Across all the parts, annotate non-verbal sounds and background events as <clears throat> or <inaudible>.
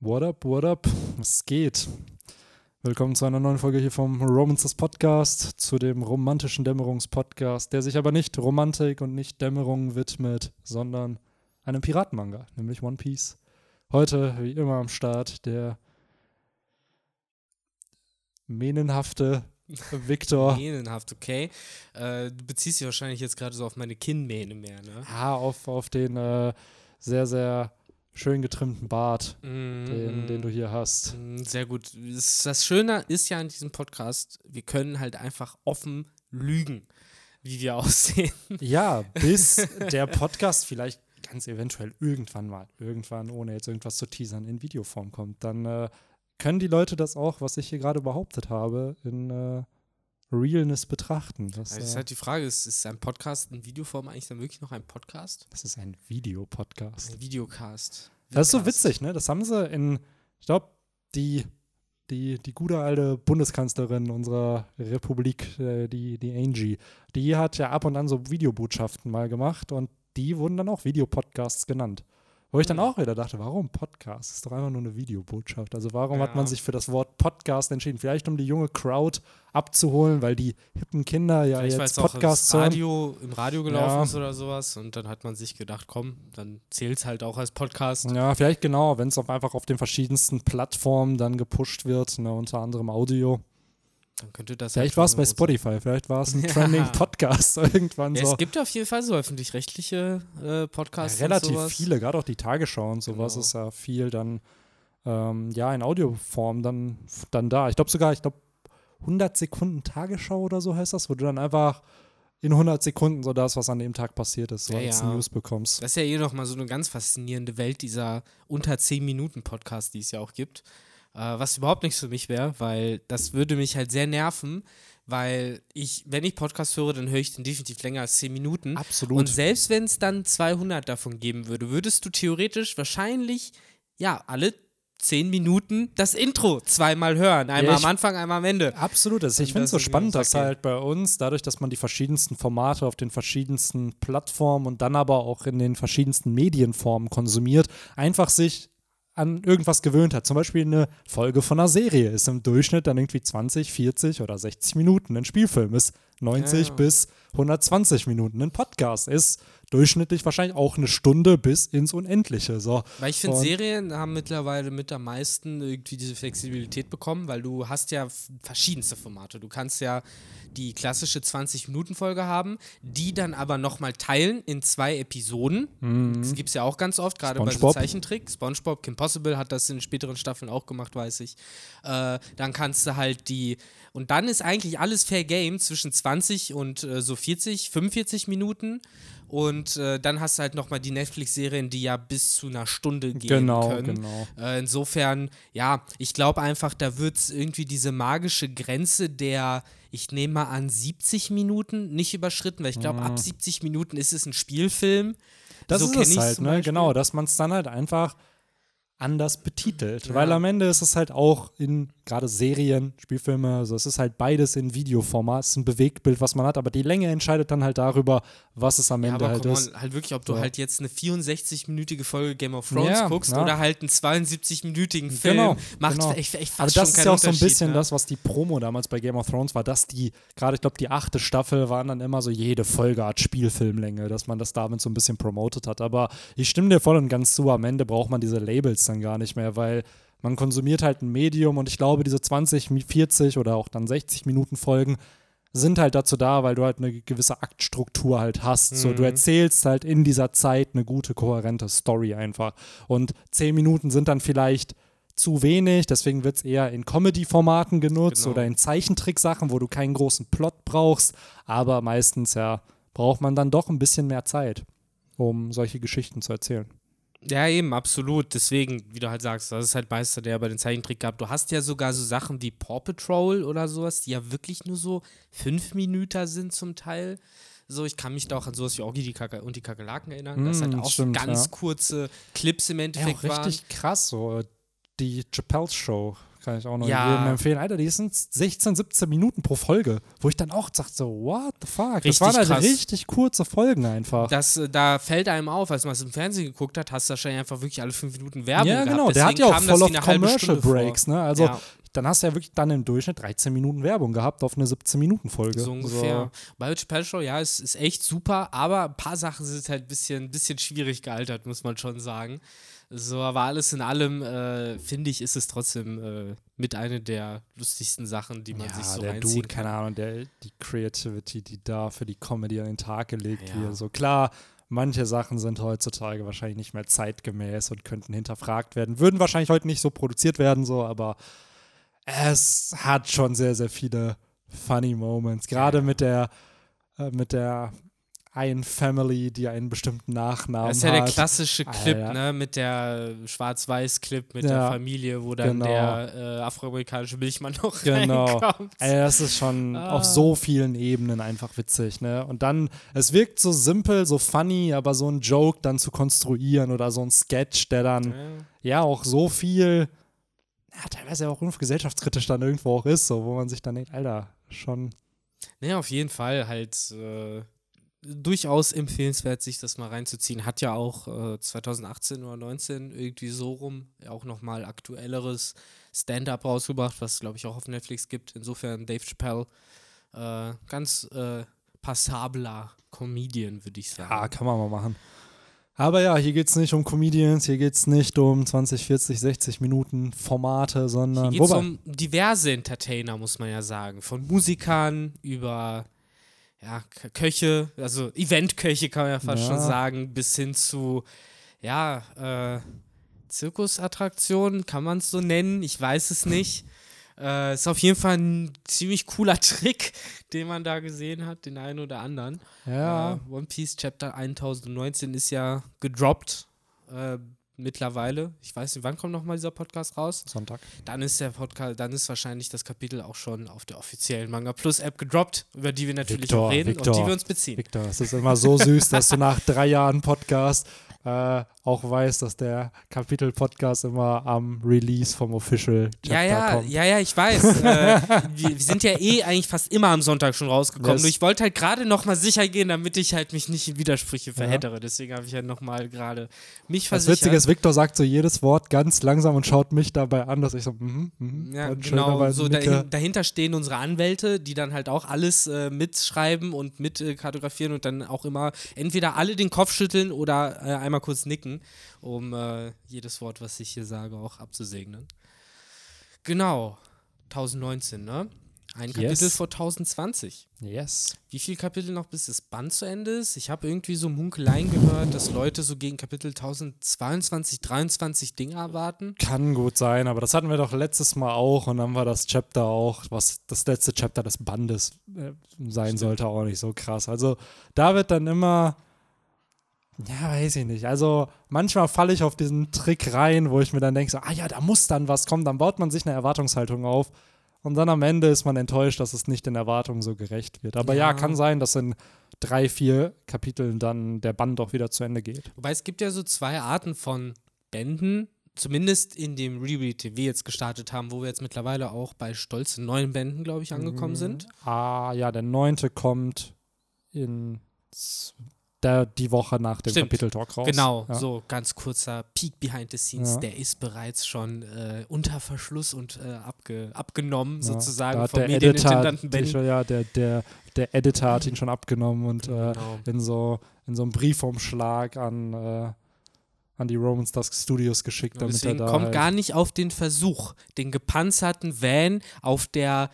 What up, what up? Was geht? Willkommen zu einer neuen Folge hier vom Romances Podcast, zu dem romantischen Dämmerungspodcast, der sich aber nicht Romantik und nicht Dämmerung widmet, sondern einem Piratenmanga, nämlich One Piece. Heute, wie immer am Start, der mähnenhafte <laughs> Victor. Mähnenhaft, okay. Äh, du beziehst dich wahrscheinlich jetzt gerade so auf meine Kinnmähne mehr, ne? Ja, auf, auf den äh, sehr, sehr schön getrimmten Bart, Mm, den, den du hier hast. mm, Sehr gut. Das, das Schöne ist ja an diesem Podcast, wir können halt einfach offen lügen, wie wir <laughs> aussehen. Ja, bis der Podcast vielleicht ganz eventuell irgendwann mal, irgendwann, ohne jetzt irgendwas zu teasern, in Videoform kommt. Dann äh, können die Leute das auch, was ich hier gerade behauptet habe, in äh, Realness betrachten. Das, Das ist äh, halt die Frage, ist, ist ein Podcast in Videoform eigentlich dann wirklich noch ein Podcast? das ist ein Videopodcast. Ein Videocast. Das ist so witzig, ne? Das haben sie in, ich glaube, die, die, die gute alte Bundeskanzlerin unserer Republik, äh, die, die Angie, die hat ja ab und an so Videobotschaften mal gemacht und die wurden dann auch Videopodcasts genannt. Wo ich dann Hm. auch wieder dachte, warum Podcast? Das ist doch einfach nur eine Videobotschaft. Also warum hat man Ja. sich für das Wort Podcast entschieden? Vielleicht um die junge Crowd abzuholen, weil die hippen Kinder ja Vielleicht, jetzt auch Podcasts im hören. Radio, im Radio gelaufen Ja. ist oder sowas. Und dann hat man sich gedacht, komm, dann zählt es halt auch als Podcast. Ja, vielleicht genau, wenn es auch einfach auf den verschiedensten Plattformen dann gepusht wird, ne, unter anderem Audio. Dann könnte das Vielleicht halt war es bei so sein. Spotify, vielleicht war es ein <laughs> Ja. Trending Podcast <laughs> irgendwann Ja, so. Es gibt auf jeden Fall so öffentlich-rechtliche äh, Ja, Podcasts. relativ und sowas. viele, gerade auch die Tagesschau und sowas Genau. ist ja viel dann ähm, ja in Audioform dann, dann da. Ich glaube sogar, ich glaube 100 Sekunden Tagesschau oder so heißt das, wo du dann einfach in 100 Sekunden so das, was an dem Tag passiert ist, so Ja, als ja. News bekommst. Das ist ja eh noch mal so eine ganz faszinierende Welt dieser unter 10 Minuten Podcast, die es ja auch gibt. Äh, was überhaupt nichts für mich wäre, weil das würde mich halt sehr nerven, weil ich, wenn ich Podcast höre, dann höre ich den definitiv länger als 10 Minuten. Absolut. Und selbst wenn es dann 200 davon geben würde, würdest du theoretisch wahrscheinlich, ja, alle 10 Minuten das Intro zweimal hören. Einmal ich- am Anfang, einmal am Ende. Absolut. Also ich finde es so spannend, dass halt bei uns, dadurch, dass man die verschiedensten Formate auf den verschiedensten Plattformen und dann aber auch in den verschiedensten Medienformen konsumiert, einfach sich an irgendwas gewöhnt hat. Zum Beispiel eine Folge von einer Serie ist im Durchschnitt dann irgendwie 20, 40 oder 60 Minuten. Ein Spielfilm ist 90 Ja, bis 120 Minuten. Ein Podcast ist durchschnittlich wahrscheinlich auch eine Stunde bis ins Unendliche. So. Weil ich finde, Serien haben mittlerweile mit am meisten irgendwie diese Flexibilität bekommen, weil du hast ja verschiedenste Formate. Du kannst ja die klassische 20-Minuten-Folge haben, die dann aber nochmal teilen in zwei Episoden. Das gibt es ja auch ganz oft, gerade bei so. Zeichentrick. SpongeBob, Kim Possible hat das in späteren Staffeln auch gemacht, weiß ich. Äh, dann kannst du halt die. Und dann ist eigentlich alles Fair Game zwischen 20 und äh, so 40, 45 Minuten. Und äh, dann hast du halt nochmal die Netflix-Serien, die ja bis zu einer Stunde gehen Genau, können. genau. Äh, insofern, ja, ich glaube einfach, da wird es irgendwie diese magische Grenze der, ich nehme mal an, 70 Minuten nicht überschritten, weil ich glaube, ab 70 Minuten ist es ein Spielfilm. Das so ist es halt, ne? Beispiel. Genau, dass man es dann halt einfach anders betitelt. Ja. Weil am Ende ist es halt auch in gerade Serien, Spielfilme, also es ist halt beides in Videoformat, es ist ein Bewegtbild, was man hat, aber die Länge entscheidet dann halt darüber, was es am Ja, Ende aber halt come ist. on, halt wirklich, ob du So. halt jetzt eine 64-minütige Folge Game of Thrones Ja, guckst ja. oder halt einen 72-minütigen Film, Genau, macht genau. echt, echt fast Aber das schon ist ja auch so ein bisschen ne? das, was die Promo damals bei Game of Thrones war, dass die, gerade ich glaube, die achte Staffel waren dann immer so jede Folge Art Spielfilmlänge, dass man das damit so ein bisschen promotet hat. Aber ich stimme dir voll und ganz zu, am Ende braucht man diese Labels dann gar nicht mehr, weil man konsumiert halt ein Medium und ich glaube, diese 20, 40 oder auch dann 60 Minuten Folgen sind halt dazu da, weil du halt eine gewisse Aktstruktur halt hast. So, du Mhm. erzählst halt in dieser Zeit eine gute, kohärente Story einfach. Und 10 Minuten sind dann vielleicht zu wenig, deswegen wird es eher in Comedy-Formaten genutzt Genau. oder in Zeichentricksachen, wo du keinen großen Plot brauchst. Aber meistens, ja, braucht man dann doch ein bisschen mehr Zeit, um solche Geschichten zu erzählen. Ja, eben, absolut. Deswegen, wie du halt sagst, das ist halt Meister, der bei den Zeichentrick gab. Du hast ja sogar so Sachen wie Paw Patrol oder sowas, die ja wirklich nur so fünf Minuten sind zum Teil. So, ich kann mich da auch an sowas wie Orgi die Kaka und die Kakerlaken erinnern, das halt Mm, auch stimmt, so ganz ja. kurze Clips im Ja, Endeffekt auch waren. richtig krass, so die Chappelle Show. Kann ich auch noch Ja. jedem empfehlen. Alter, die sind 16, 17 Minuten pro Folge, wo ich dann auch sagte, so, what the fuck? Richtig das waren halt krass. richtig kurze Folgen einfach. Das, äh, da fällt einem auf, als man es im Fernsehen geguckt hat, hast du wahrscheinlich einfach wirklich alle fünf Minuten Werbung ja, gehabt. genau. Der hat ja auch voll auf Commercial Breaks, ne? Also Ja. dann hast du ja wirklich dann im Durchschnitt 13 Minuten Werbung gehabt auf eine 17-Minuten-Folge. So ungefähr. Bei Chappelle Show, ja, es ist echt super, aber ein paar Sachen sind halt ein bisschen, bisschen schwierig gealtert, muss man schon sagen. So, aber alles in allem, äh, finde ich, ist es trotzdem äh, mit einer der lustigsten Sachen, die man ja, sich so der reinziehen Dude, kann. keine Ahnung, der, die Creativity, die da für die Comedy an den Tag gelegt Ja. wird. So klar, manche Sachen sind heutzutage wahrscheinlich nicht mehr zeitgemäß und könnten hinterfragt werden. Würden wahrscheinlich heute nicht so produziert werden, so, aber es hat schon sehr, sehr viele funny Moments. Gerade Ja. mit der, äh, mit der einen Family, die einen bestimmten Nachnamen Das ist ja der hat. klassische Clip, Alter. ne, mit der Schwarz-Weiß-Clip mit Ja, der Familie, wo dann genau. der äh, afroamerikanische Milchmann noch <laughs> Genau. reinkommt. Ey, das ist schon Ah. auf so vielen Ebenen einfach witzig, ne? Und dann, es wirkt so simpel, so funny, aber so ein Joke dann zu konstruieren oder so ein Sketch, der dann Ja. ja auch so viel, ja, teilweise auch gesellschaftskritisch dann irgendwo auch ist, so, wo man sich dann denkt, Alter, schon, Ne, auf jeden Fall halt äh, durchaus empfehlenswert, sich das mal reinzuziehen. Hat ja auch äh, 2018 oder 19 irgendwie so rum auch nochmal aktuelleres Stand-up rausgebracht, was glaube ich auch auf Netflix gibt. Insofern Dave Chappelle, äh, ganz äh, passabler Comedian, würde ich sagen. ja, kann man mal machen. Aber ja, hier geht es nicht um Comedians, hier geht es nicht um 20, 40, 60 Minuten Formate, sondern Hier geht es um diverse Entertainer, muss man ja sagen. Von Musikern über ja, Köche, also Eventköche kann man ja fast Ja. schon sagen, bis hin zu ja, äh, Zirkusattraktionen, kann man es so nennen? Ich weiß es nicht. <laughs> Äh, ist auf jeden Fall ein ziemlich cooler <laughs> Trick, den man da gesehen hat, den einen oder anderen. ja, Äh, One Piece Chapter 1019 ist ja gedroppt äh, mittlerweile. Ich weiß nicht, wann kommt nochmal dieser Podcast raus? Sonntag. Dann ist der Podcast, dann ist wahrscheinlich das Kapitel auch schon auf der offiziellen Manga Plus App gedroppt, über die wir natürlich Victor, auch reden und Victor. die wir uns beziehen. Victor, es ist immer so süß, dass du nach drei Jahren Podcast äh, auch weißt, dass der Kapitel-Podcast immer am Release vom Official Chapter Ja, ja, kommt. ja, ja, ich weiß. <laughs> äh, wir, sind ja eh eigentlich fast immer am Sonntag schon rausgekommen. Yes. Nur ich wollte halt gerade nochmal sicher gehen, damit ich halt mich nicht in Widersprüche verhedere. Deswegen habe ich ja nochmal gerade mich Das versichert. Witzige ist, Victor sagt so jedes Wort ganz langsam und schaut mich dabei an, dass ich so, mhm, mhm, Ja, genau. So dahin, dahinter stehen unsere Anwälte, die dann halt auch alles äh, mitschreiben und mit äh, kartografieren und dann auch immer entweder alle den Kopf schütteln oder äh, einmal kurz nicken, um äh, jedes Wort, was ich hier sage, auch abzusegnen. Genau. 1019, ne? Ein Kapitel Yes. vor 1020. Yes. Wie viele Kapitel noch bis das Band zu Ende ist? Ich habe irgendwie so Munkeleien gehört, dass Leute so gegen Kapitel 1022, 23 Dinge erwarten. Kann gut sein, aber das hatten wir doch letztes Mal auch und dann war das Chapter auch, was das letzte Chapter des Bandes äh, sein sollte, auch nicht so krass. Also da wird dann immer, ja, weiß ich nicht. Also manchmal falle ich auf diesen Trick rein, wo ich mir dann denke, so, ah ja, da muss dann was kommen, dann baut man sich eine Erwartungshaltung auf. Und dann am Ende ist man enttäuscht, dass es nicht den Erwartungen so gerecht wird. Aber ja, Ja. kann sein, dass in drei, vier Kapiteln dann der Band auch wieder zu Ende geht. Wobei es gibt ja so zwei Arten von Bänden, zumindest in dem Reread, den wir jetzt gestartet haben, wo wir jetzt mittlerweile auch bei stolzen neun Bänden, glaube ich, angekommen Mhm. sind. Ah, ja, der neunte kommt in der, die Woche nach dem Stimmt. Kapiteltalk raus. Genau, ja. so ganz kurzer Peek behind the scenes, Ja. der ist bereits schon äh, unter Verschluss und äh, abge abgenommen, Ja, sozusagen da vom der Editor, Medienintendanten die, Ben. schon- ja, der, der, der Editor hat ihn schon abgenommen und äh, Genau. in so in so einem Briefumschlag an, äh, an die Romans Dusk Studios geschickt, damit er da kommt halt, gar nicht auf den Versuch, den gepanzerten Van auf der,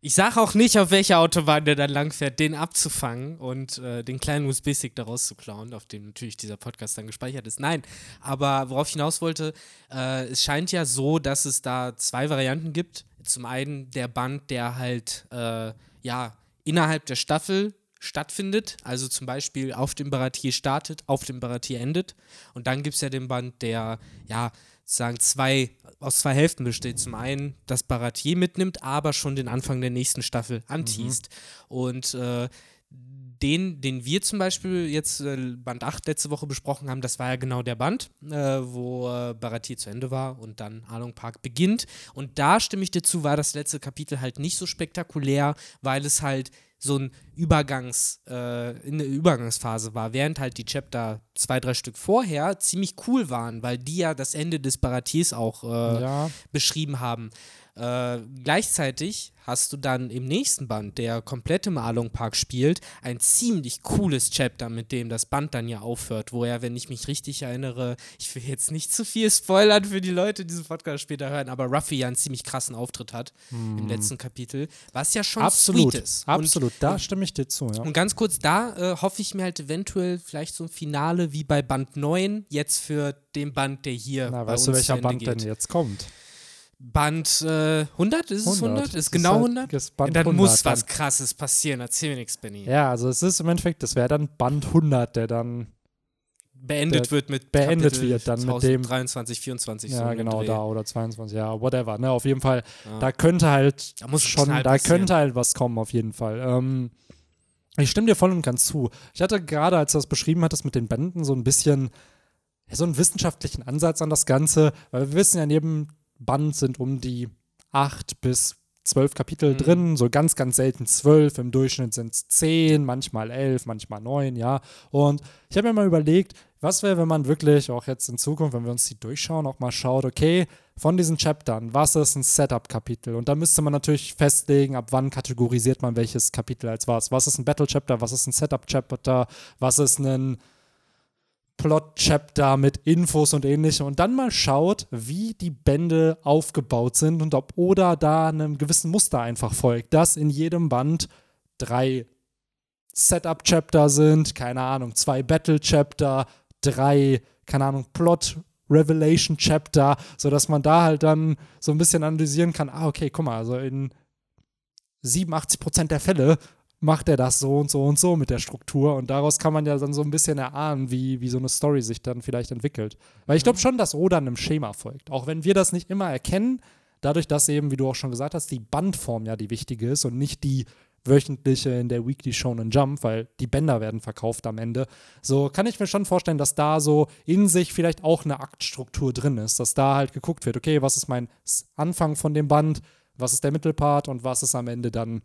ich sage auch nicht, auf welcher Autobahn der dann langfährt, den abzufangen und äh, den kleinen USB-Stick daraus zu klauen, auf dem natürlich dieser Podcast dann gespeichert ist. Nein, aber worauf ich hinaus wollte, äh, es scheint ja so, dass es da zwei Varianten gibt. Zum einen der Band, der halt, äh, ja, innerhalb der Staffel stattfindet, also zum Beispiel auf dem Baratier startet, auf dem Baratier endet. Und dann gibt es ja den Band, der ja sozusagen zwei, aus zwei Hälften besteht. Zum einen das Baratier mitnimmt, aber schon den Anfang der nächsten Staffel anteast. Und äh, den, den wir zum Beispiel jetzt äh, Band 8 letzte Woche besprochen haben, das war ja genau der Band, äh, wo äh, Baratir zu Ende war und dann Along Park beginnt. Und da stimme ich dir zu, war das letzte Kapitel halt nicht so spektakulär, weil es halt so ein Übergangs, äh, in der Übergangsphase war, während halt die Chapter zwei, drei Stück vorher ziemlich cool waren, weil die ja das Ende des Baratiers auch äh, Ja. beschrieben haben. Äh, gleichzeitig hast du dann im nächsten Band, der komplett im Along Park spielt, ein ziemlich cooles Chapter, mit dem das Band dann ja aufhört, wo er, wenn ich mich richtig erinnere, ich will jetzt nicht zu viel spoilern für die Leute, die diesen Podcast später hören, aber Ruffy ja einen ziemlich krassen Auftritt hat im letzten Kapitel, was ja schon Hm. Absolut. sweet ist. Absolut. da und, stimme ich dir zu, ja. und ganz kurz, da äh, hoffe ich mir halt eventuell vielleicht so ein Finale wie bei Band 9, jetzt für den Band, der hier Na, bei weißt du, uns zu welcher Band geht. denn jetzt kommt? Band äh, 100? Ist es 100? Ist Ist genau halt- 100? ist Band dann 100 muss was dann. krasses passieren. Erzähl mir nichts, Benny. Ja, also es ist im Endeffekt, das wäre dann Band 100, der dann, Beendet Der wird mit beendet Kapitel wird dann mit dem- 23, 24. so ja den genau, da oder 22, ja, whatever, ne, auf jeden Fall, Ja. da könnte halt Da muss schon, Knall da passieren. könnte halt was kommen, auf jeden Fall. Ähm, ich stimme dir voll und ganz zu. Ich hatte gerade, als du das beschrieben hattest mit den Bänden, so ein bisschen so einen wissenschaftlichen Ansatz an das Ganze, weil wir wissen ja, jedem Band sind um die acht bis zwölf Kapitel Mhm. drin, so ganz, ganz selten zwölf, im Durchschnitt sind es zehn, manchmal elf, manchmal neun, ja. Und ich habe mir mal überlegt, was wäre, wenn man wirklich auch jetzt in Zukunft, wenn wir uns die durchschauen, auch mal schaut, okay, von diesen Chaptern, was ist ein Setup-Kapitel? Und da müsste man natürlich festlegen, ab wann kategorisiert man welches Kapitel als was. Was ist ein Battle-Chapter, was ist ein Setup-Chapter, was ist ein Plot-Chapter mit Infos und ähnlichem und dann mal schaut, wie die Bände aufgebaut sind und ob Oda da einem gewissen Muster einfach folgt, dass in jedem Band drei Setup-Chapter sind, keine Ahnung, zwei Battle-Chapter, drei, keine Ahnung, Plot- Revelation Chapter, sodass man da halt dann so ein bisschen analysieren kann, ah, okay, guck mal, also in 87% der Fälle macht er das so und so und so mit der Struktur und daraus kann man ja dann so ein bisschen erahnen, wie, wie so eine Story sich dann vielleicht entwickelt. Weil ich glaube schon, dass Oda einem Schema folgt. Auch wenn wir das nicht immer erkennen, dadurch, dass eben, wie du auch schon gesagt hast, die Bandform ja die wichtige ist und nicht die wöchentliche in der Weekly Shonen Jump, weil die Bänder werden verkauft am Ende. So kann ich mir schon vorstellen, dass da so in sich vielleicht auch eine Aktstruktur drin ist, dass da halt geguckt wird, okay, was ist mein Anfang von dem Band, was ist der Mittelpart und was ist am Ende dann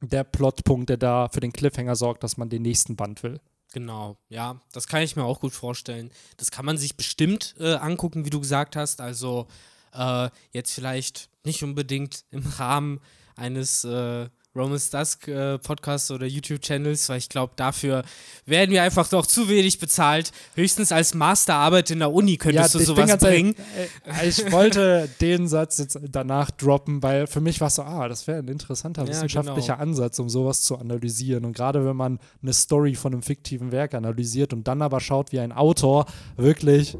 der Plotpunkt, der da für den Cliffhanger sorgt, dass man den nächsten Band will. Genau, ja, das kann ich mir auch gut vorstellen. Das kann man sich bestimmt äh, angucken, wie du gesagt hast. Also äh, jetzt vielleicht nicht unbedingt im Rahmen eines äh, Romans Dusk äh, Podcasts oder YouTube-Channels, weil ich glaube, dafür werden wir einfach doch zu wenig bezahlt. Höchstens als Masterarbeit in der Uni könntest du ich bin sowas bringen. ehrlich, äh, ich wollte den Satz jetzt danach droppen, weil für mich war es so, ah, das wäre ein interessanter Ja, wissenschaftlicher genau. Ansatz, um sowas zu analysieren. Und gerade wenn man eine Story von einem fiktiven Werk analysiert und dann aber schaut, wie ein Autor wirklich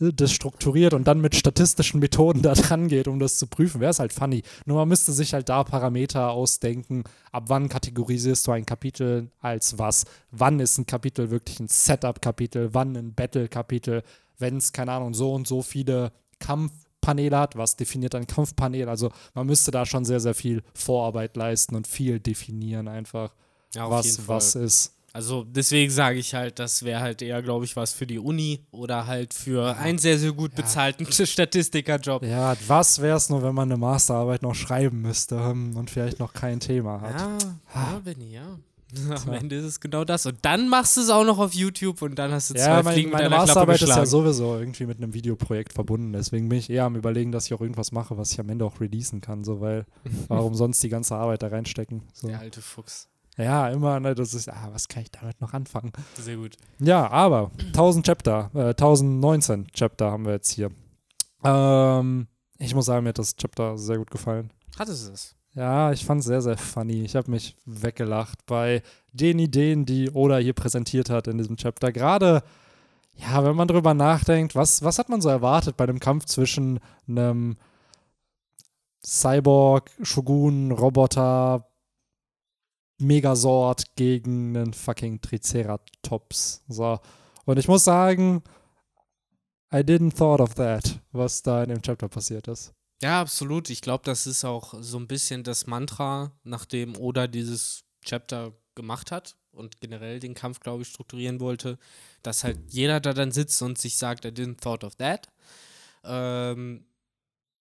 das strukturiert und dann mit statistischen Methoden <laughs> da dran geht, um das zu prüfen, wäre es halt funny. Nur man müsste sich halt da Parameter ausdenken, ab wann kategorisierst du ein Kapitel als was? Wann ist ein Kapitel wirklich ein Setup-Kapitel? Wann ein Battle-Kapitel? Wenn es, keine Ahnung, so und so viele Kampfpaneele hat, was definiert ein Kampfpanel? Also man müsste da schon sehr, sehr viel Vorarbeit leisten und viel definieren einfach, Ja, was was ist. Also deswegen sage ich halt, das wäre halt eher, glaube ich, was für die Uni oder halt für einen sehr, sehr gut bezahlten <laughs> Statistikerjob. Ja, was wäre es nur, wenn man eine Masterarbeit noch schreiben müsste hm, und vielleicht noch kein Thema hat? Ja, ja, Benny, ja. Am Ende ist es genau das. Und dann machst du es auch noch auf YouTube und dann hast du zwei Ja, mein, Fliegen mit meine einer Klappe Masterarbeit ist ja sowieso irgendwie mit einem Videoprojekt verbunden. Deswegen bin ich eher am überlegen, dass ich auch irgendwas mache, was ich am Ende auch releasen kann. So, weil <laughs> warum sonst die ganze Arbeit da reinstecken? So. Der alte Fuchs. Ja, immer, ne, das ist, ah, was kann ich damit noch anfangen? Sehr gut. Ja, aber 1000 Chapter, äh, 1019 Chapter haben wir jetzt hier. Ähm, ich muss sagen, mir hat das Chapter sehr gut gefallen. Hattest du es? Ja, ich fand es sehr, sehr funny. Ich habe mich weggelacht bei den Ideen, die Oda hier präsentiert hat in diesem Chapter. Gerade, ja, wenn man drüber nachdenkt, was, was hat man so erwartet bei einem Kampf zwischen einem Cyborg, Shogun, Roboter, Megasort gegen einen fucking Triceratops. So. Und ich muss sagen, I didn't thought of that, was da in dem Chapter passiert ist. Ja, absolut. Ich glaube, das ist auch so ein bisschen das Mantra, nachdem Oda dieses Chapter gemacht hat und generell den Kampf, glaube ich, strukturieren wollte, dass halt jeder da dann sitzt und sich sagt, I didn't thought of that. Ähm,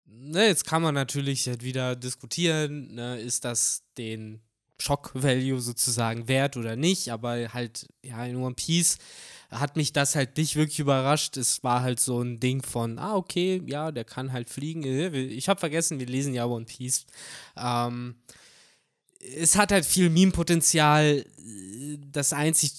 ne, jetzt kann man natürlich halt wieder diskutieren, ne, ist das den Shock-Value sozusagen wert oder nicht, aber halt, ja, in One Piece hat mich das halt nicht wirklich überrascht. Es war halt so ein Ding von, ah, okay, ja, der kann halt fliegen. Ich habe vergessen, wir lesen ja One Piece. Ähm, es hat halt viel Meme-Potenzial. Das Einzige,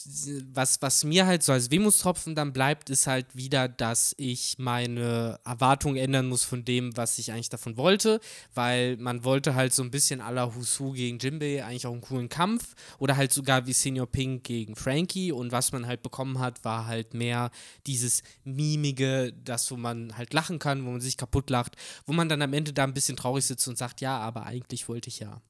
was, was mir halt so als Wehmutstropfen dann bleibt, ist halt wieder, dass ich meine Erwartungen ändern muss von dem, was ich eigentlich davon wollte, weil man wollte halt so ein bisschen à la Husu gegen Jimbei eigentlich auch einen coolen Kampf. Oder halt sogar wie Senior Pink gegen Frankie. Und was man halt bekommen hat, war halt mehr dieses Mimige, das wo man halt lachen kann, wo man sich kaputt lacht, wo man dann am Ende da ein bisschen traurig sitzt und sagt, ja, aber eigentlich wollte ich ja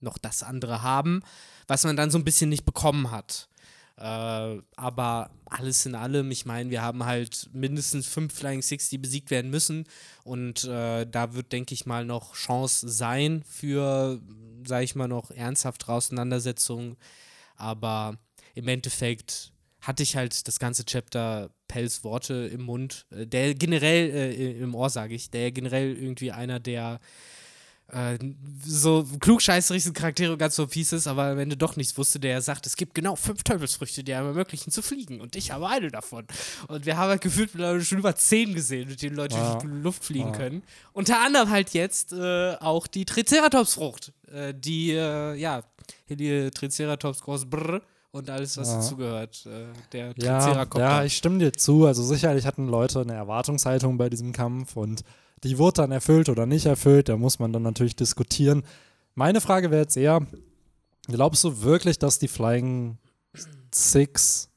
noch das andere haben, was man dann so ein bisschen nicht bekommen hat. Äh, aber alles in allem, ich meine, wir haben halt mindestens fünf Flying Six, die besiegt werden müssen. Und äh, da wird, denke ich mal, noch Chance sein für, sage ich mal, noch ernsthaftere Auseinandersetzungen. Aber im Endeffekt hatte ich halt das ganze Chapter Pells Worte im Mund, äh, der generell, äh, im Ohr sage ich, der generell irgendwie einer der äh, so klugscheißerigsten Charaktere ganz so Pieces, aber am Ende doch nichts wusste, der sagt, es gibt genau fünf Teufelsfrüchte, die einem ermöglichen zu fliegen und ich habe eine davon. Und wir haben halt gefühlt schon über zehn gesehen, mit denen Leute ja. in die Luft fliegen ja. können. Unter anderem halt jetzt äh, auch die Triceratops-Frucht, äh, die, äh, ja, die Triceratops groß Brr und alles, was ja. dazugehört. Äh, der Triceratops. Ja, ja, ich stimme dir zu. Also sicherlich hatten Leute eine Erwartungshaltung bei diesem Kampf und die wurde dann erfüllt oder nicht erfüllt, da muss man dann natürlich diskutieren. Meine Frage wäre jetzt eher, glaubst du wirklich, dass die Flying Six,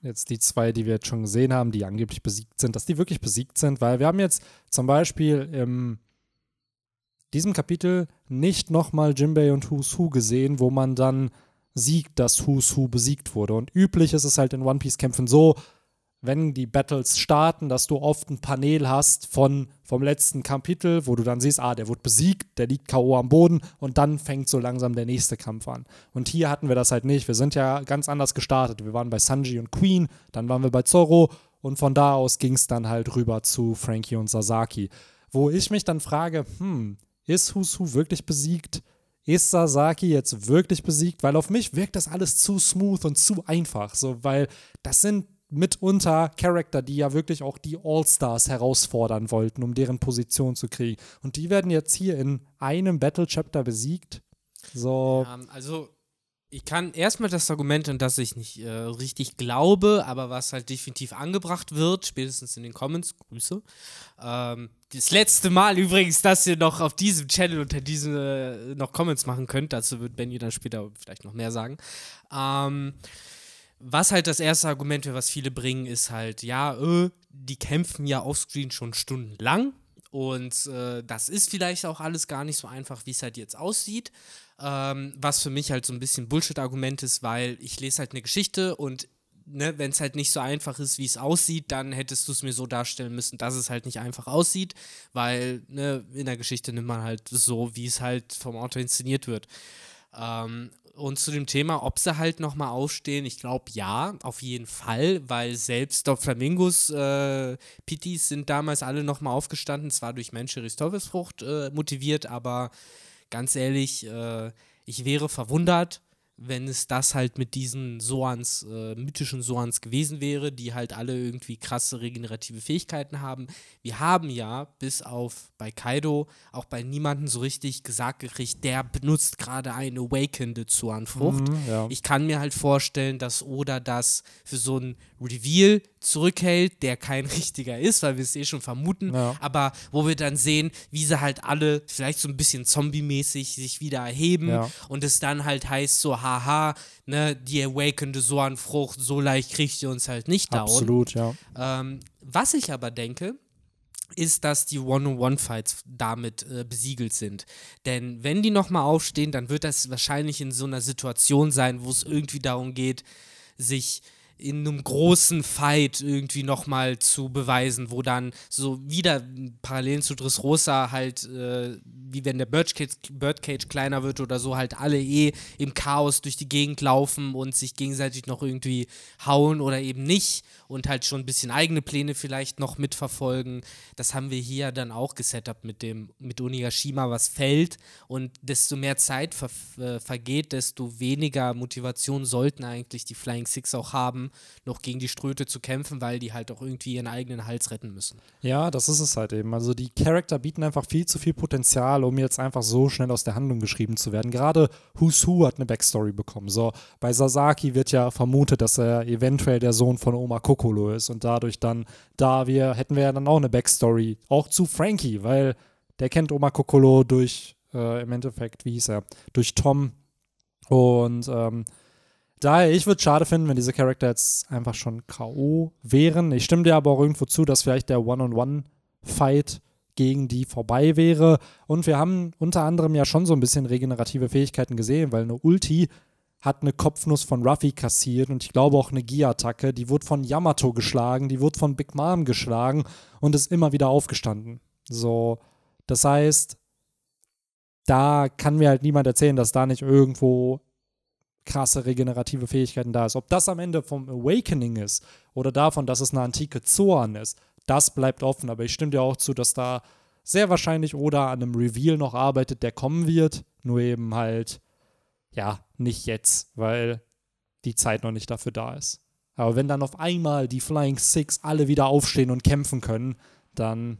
jetzt die zwei, die wir jetzt schon gesehen haben, die angeblich besiegt sind, dass die wirklich besiegt sind? Weil wir haben jetzt zum Beispiel in diesem Kapitel nicht nochmal Jimbei und Who's Who gesehen, wo man dann sieht, dass Who's Who besiegt wurde. Und üblich ist es halt in One Piece-Kämpfen so, wenn die Battles starten, dass du oft ein Panel hast von, vom letzten Kapitel, wo du dann siehst, ah, der wurde besiegt, der liegt K.O. am Boden und dann fängt so langsam der nächste Kampf an. Und hier hatten wir das halt nicht. Wir sind ja ganz anders gestartet. Wir waren bei Sanji und Queen, dann waren wir bei Zorro und von da aus ging es dann halt rüber zu Frankie und Sasaki. Wo ich mich dann frage, hm, ist Husu wirklich besiegt? Ist Sasaki jetzt wirklich besiegt? Weil auf mich wirkt das alles zu smooth und zu einfach. So, weil das sind mitunter Charakter, die ja wirklich auch die All-Stars herausfordern wollten, um deren Position zu kriegen. Und die werden jetzt hier in einem Battle-Chapter besiegt. So. Ja, also ich kann erstmal das Argument, an das ich nicht äh, richtig glaube, aber was halt definitiv angebracht wird, spätestens in den Comments, Grüße. Ähm, das letzte Mal übrigens, dass ihr noch auf diesem Channel unter diesem äh, noch Comments machen könnt, dazu wird Benny dann später vielleicht noch mehr sagen. Ähm, was halt das erste Argument für was viele bringen, ist halt, ja, äh, die kämpfen ja offscreen schon stundenlang. Und äh, das ist vielleicht auch alles gar nicht so einfach, wie es halt jetzt aussieht. Ähm, was für mich halt so ein bisschen Bullshit-Argument ist, weil ich lese halt eine Geschichte und ne, wenn es halt nicht so einfach ist, wie es aussieht, dann hättest du es mir so darstellen müssen, dass es halt nicht einfach aussieht, weil ne, in der Geschichte nimmt man halt so, wie es halt vom Autor inszeniert wird. Ähm, und zu dem Thema, ob sie halt nochmal aufstehen, ich glaube ja, auf jeden Fall, weil selbst Dr. Flamingos äh, Pittis sind damals alle nochmal aufgestanden, zwar durch Menscheris Teufelsfrucht äh, motiviert, aber ganz ehrlich, äh, ich wäre verwundert, wenn es das halt mit diesen Soans, äh, mythischen Soans gewesen wäre, die halt alle irgendwie krasse regenerative Fähigkeiten haben. Wir haben ja, bis auf bei Kaido, auch bei niemandem so richtig gesagt gekriegt, der benutzt gerade eine awakenede Zoan-Frucht. Mhm, ja. Ich kann mir halt vorstellen, dass Oda das für so ein Reveal zurückhält, der kein <laughs> richtiger ist, weil wir es eh schon vermuten, ja. aber wo wir dann sehen, wie sie halt alle vielleicht so ein bisschen zombie-mäßig sich wieder erheben ja. und es dann halt heißt so, haha, ne, die awakenede Soan-Frucht, so leicht kriegt ihr uns halt nicht down. Absolut, ja. Ähm, was ich aber denke, ist, dass die One-on-One-Fights damit äh, besiegelt sind. Denn wenn die nochmal aufstehen, dann wird das wahrscheinlich in so einer Situation sein, wo es irgendwie darum geht, sich in einem großen Fight irgendwie nochmal zu beweisen, wo dann so wieder parallel zu Dressrosa halt äh, wie wenn der Birdcage, Birdcage kleiner wird oder so, halt alle eh im Chaos durch die Gegend laufen und sich gegenseitig noch irgendwie hauen oder eben nicht und halt schon ein bisschen eigene Pläne vielleicht noch mitverfolgen. Das haben wir hier dann auch gesetupt mit dem, mit Onigashima, was fällt und desto mehr Zeit ver äh, vergeht, desto weniger Motivation sollten eigentlich die Flying Six auch haben, noch gegen die Ströte zu kämpfen, weil die halt auch irgendwie ihren eigenen Hals retten müssen. Ja, das ist es halt eben. Also die Charakter bieten einfach viel zu viel Potenzial, um jetzt einfach so schnell aus der Handlung geschrieben zu werden. Gerade Who's Who hat eine Backstory bekommen. So, bei Sasaki wird ja vermutet, dass er eventuell der Sohn von Oma Kokolo ist und dadurch dann, da wir, hätten wir ja dann auch eine Backstory, auch zu Frankie, weil der kennt Oma Kokolo durch, äh, im Endeffekt, wie hieß er, durch Tom und ähm, Daher, ich würde es schade finden, wenn diese Charakter jetzt einfach schon K.O. wären. Ich stimme dir aber auch irgendwo zu, dass vielleicht der One-on-One-Fight gegen die vorbei wäre. Und wir haben unter anderem ja schon so ein bisschen regenerative Fähigkeiten gesehen, weil eine Ulti hat eine Kopfnuss von Ruffy kassiert und ich glaube auch eine Gi-Attacke. Die wurde von Yamato geschlagen, die wurde von Big Mom geschlagen und ist immer wieder aufgestanden. So, das heißt, da kann mir halt niemand erzählen, dass da nicht irgendwo krasse regenerative Fähigkeiten da ist. Ob das am Ende vom Awakening ist oder davon, dass es eine antike Zoan ist, das bleibt offen. Aber ich stimme dir auch zu, dass da sehr wahrscheinlich oder an einem Reveal noch arbeitet, der kommen wird. Nur eben halt, ja, nicht jetzt, weil die Zeit noch nicht dafür da ist. Aber wenn dann auf einmal die Flying Six alle wieder aufstehen und kämpfen können, dann.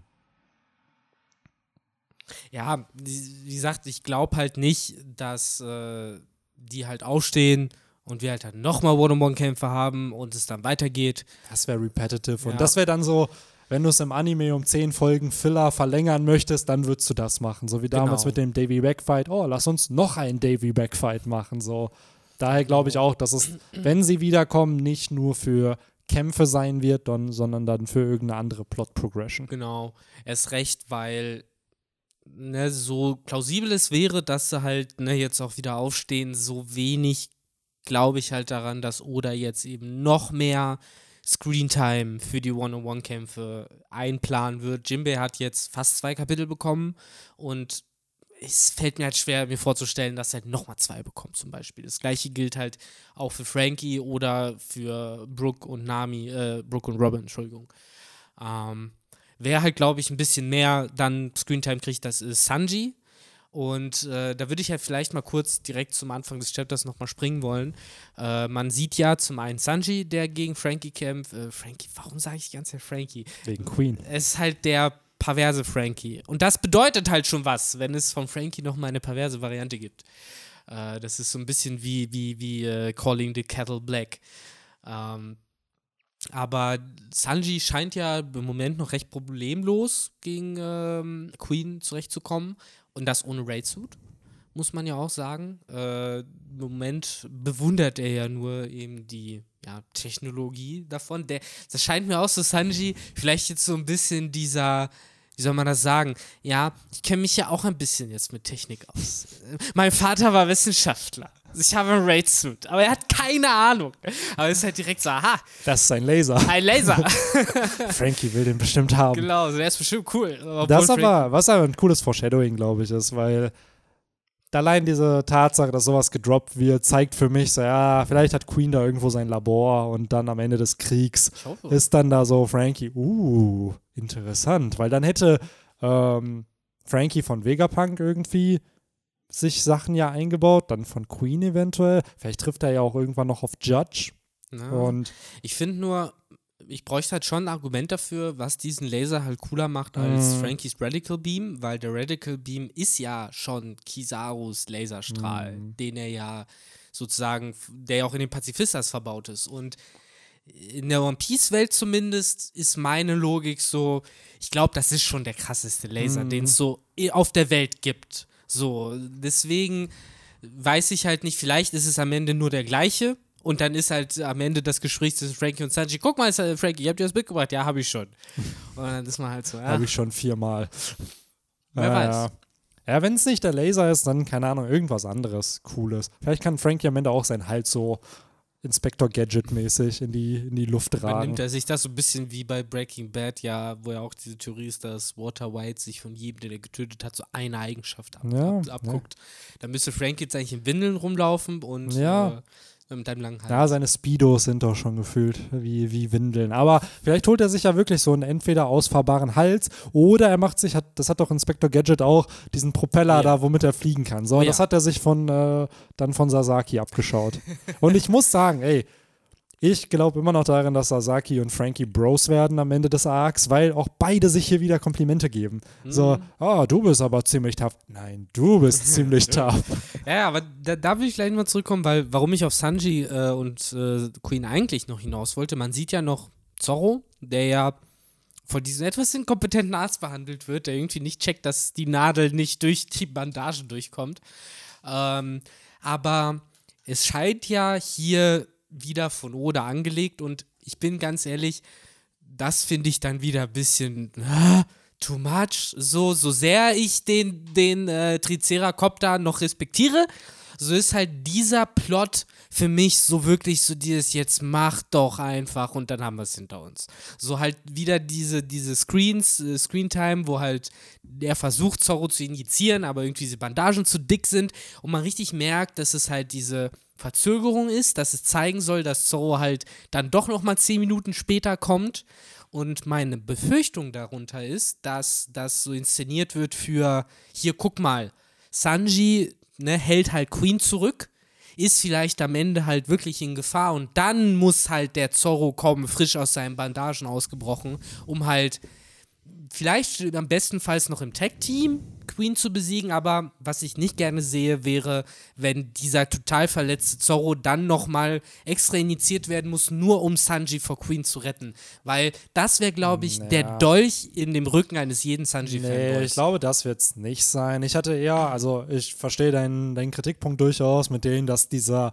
Ja, wie gesagt, ich glaube halt nicht, dass. Äh die halt aufstehen und wir halt dann nochmal One-on-One-Kämpfe haben und es dann weitergeht. Das wäre repetitive. Ja. Und das wäre dann so, wenn du es im Anime um zehn Folgen Filler verlängern möchtest, dann würdest du das machen. So wie damals genau. mit dem Davy Backfight. Oh, lass uns noch einen Davy Backfight machen. So. Daher glaube ich auch, dass es, wenn sie wiederkommen, nicht nur für Kämpfe sein wird, sondern dann für irgendeine andere Plot-Progression. Genau. Erst recht, weil ne, so plausibel es wäre, dass sie halt ne, jetzt auch wieder aufstehen, so wenig glaube ich halt daran, dass Oda jetzt eben noch mehr Screentime für die One-on-One-Kämpfe einplanen wird. Jimbei hat jetzt fast zwei Kapitel bekommen und es fällt mir halt schwer, mir vorzustellen, dass er nochmal zwei bekommt, zum Beispiel. Das gleiche gilt halt auch für Frankie oder für Brooke und Nami, äh, Brooke und Robin, Entschuldigung. Ähm, Wer halt, glaube ich, ein bisschen mehr dann Screentime kriegt, das ist Sanji. Und äh, da würde ich halt vielleicht mal kurz direkt zum Anfang des Chapters nochmal springen wollen. Äh, man sieht ja zum einen Sanji, der gegen Frankie kämpft. Äh, Frankie, warum sage ich die ganze Zeit Frankie? Wegen Queen. Es ist halt der perverse Frankie. Und das bedeutet halt schon was, wenn es von Frankie nochmal eine perverse Variante gibt. Äh, das ist so ein bisschen wie, wie, wie äh, Calling the Kettle Black. Ähm, aber Sanji scheint ja im Moment noch recht problemlos gegen ähm, Queen zurechtzukommen. Und das ohne Raid-Suit, muss man ja auch sagen. Äh, Im Moment bewundert er ja nur eben die ja, Technologie davon. Der, das scheint mir auch so, Sanji, vielleicht jetzt so ein bisschen dieser wie soll man das sagen? Ja, ich kenne mich ja auch ein bisschen jetzt mit Technik aus. mein Vater war Wissenschaftler. Also ich habe einen Raid-Suit, aber er hat keine Ahnung. Aber es ist halt direkt so, aha. Das ist ein Laser. Ein Laser. <laughs> Frankie will den bestimmt haben. Genau, der ist bestimmt cool. Das aber, was aber ein cooles Foreshadowing, glaube ich, ist, weil allein diese Tatsache, dass sowas gedroppt wird, zeigt für mich so, ja, vielleicht hat Queen da irgendwo sein Labor und dann am Ende des Kriegs ist dann da so Frankie, uh, interessant, weil dann hätte ähm, Frankie von Vegapunk irgendwie sich Sachen ja eingebaut, dann von Queen eventuell, vielleicht trifft er ja auch irgendwann noch auf Judge. Ja. Und ich finde nur, ich bräuchte halt schon ein Argument dafür, was diesen Laser halt cooler macht als mm. Frankies Radical Beam, weil der Radical Beam ist ja schon Kisarus Laserstrahl, mm. den er ja sozusagen, der ja auch in den Pazifistas verbaut ist. Und in der One Piece-Welt zumindest ist meine Logik so, ich glaube, das ist schon der krasseste Laser, mm. den es so auf der Welt gibt. So, deswegen weiß ich halt nicht, vielleicht ist es am Ende nur der gleiche und dann ist halt am Ende das Gespräch zwischen Frankie und Sanji, guck mal, Frankie, habt ihr das mitgebracht? Ja, habe ich schon. <laughs> Und dann ist man halt so, ja. Habe ich schon viermal. Wer äh, weiß. Ja, wenn es nicht der Laser ist, dann, keine Ahnung, irgendwas anderes Cooles. Vielleicht kann Frankie am Ende auch seinen Hals so Inspector Gadget-mäßig in die, in die Luft Dann ragen. nimmt er sich das so ein bisschen wie bei Breaking Bad, ja, wo ja auch diese Theorie ist, dass Walter White sich von jedem, den er getötet hat, so eine Eigenschaft ab, Ja, ab, abguckt. Dann müsste Frank jetzt eigentlich in Windeln rumlaufen und Ja. äh, mit einem langen Hals. Ja, seine Speedos sind doch schon gefühlt wie, wie Windeln. Aber vielleicht holt er sich ja wirklich so einen entweder ausfahrbaren Hals oder er macht sich, hat, das hat doch Inspector Gadget auch, diesen Propeller Ja. da, womit er fliegen kann. So, und ja. das hat er sich von, äh, dann von Sasaki abgeschaut. und ich muss sagen, ey, ich glaube immer noch daran, dass Sasaki und Frankie Bros werden am Ende des Arcs, weil auch beide sich hier wieder Komplimente geben. So, Mhm. ah, du bist aber ziemlich tough. Nein, du bist <laughs> ziemlich tough. Ja, aber da, da will ich gleich mal zurückkommen, weil warum ich auf Sanji äh, und äh, Queen eigentlich noch hinaus wollte. Man sieht ja noch Zorro, der ja von diesem etwas inkompetenten Arzt behandelt wird, der irgendwie nicht checkt, dass die Nadel nicht durch die Bandagen durchkommt. Ähm, aber es scheint ja hier wieder von Oda angelegt und ich bin ganz ehrlich, das finde ich dann wieder ein bisschen ah, too much. So, so sehr ich den, den äh, Triceracopter noch respektiere, so ist halt dieser Plot für mich so wirklich so dieses jetzt macht doch einfach und dann haben wir es hinter uns. So halt wieder diese, diese Screens, äh, Screentime, wo halt der versucht, Zorro zu injizieren, aber irgendwie diese Bandagen zu dick sind und man richtig merkt, dass es halt diese Verzögerung ist, dass es zeigen soll, dass Zorro halt dann doch noch mal zehn Minuten später kommt. Und meine Befürchtung darunter ist, dass das so inszeniert wird für, hier guck mal, Sanji ne, hält halt Queen zurück, ist vielleicht am Ende halt wirklich in Gefahr und dann muss halt der Zorro kommen, frisch aus seinen Bandagen ausgebrochen, um halt vielleicht am bestenfalls noch im Tag-Team Queen zu besiegen, aber was ich nicht gerne sehe, wäre, wenn dieser total verletzte Zorro dann nochmal extra initiiert werden muss, nur um Sanji vor Queen zu retten. Weil das wäre, glaube ich, der Naja. Dolch in dem Rücken eines jeden Sanji-Fanboys. Nee, ich glaube, das wird es nicht sein. Ich hatte eher, also ich verstehe deinen, deinen Kritikpunkt durchaus mit denen, dass dieser,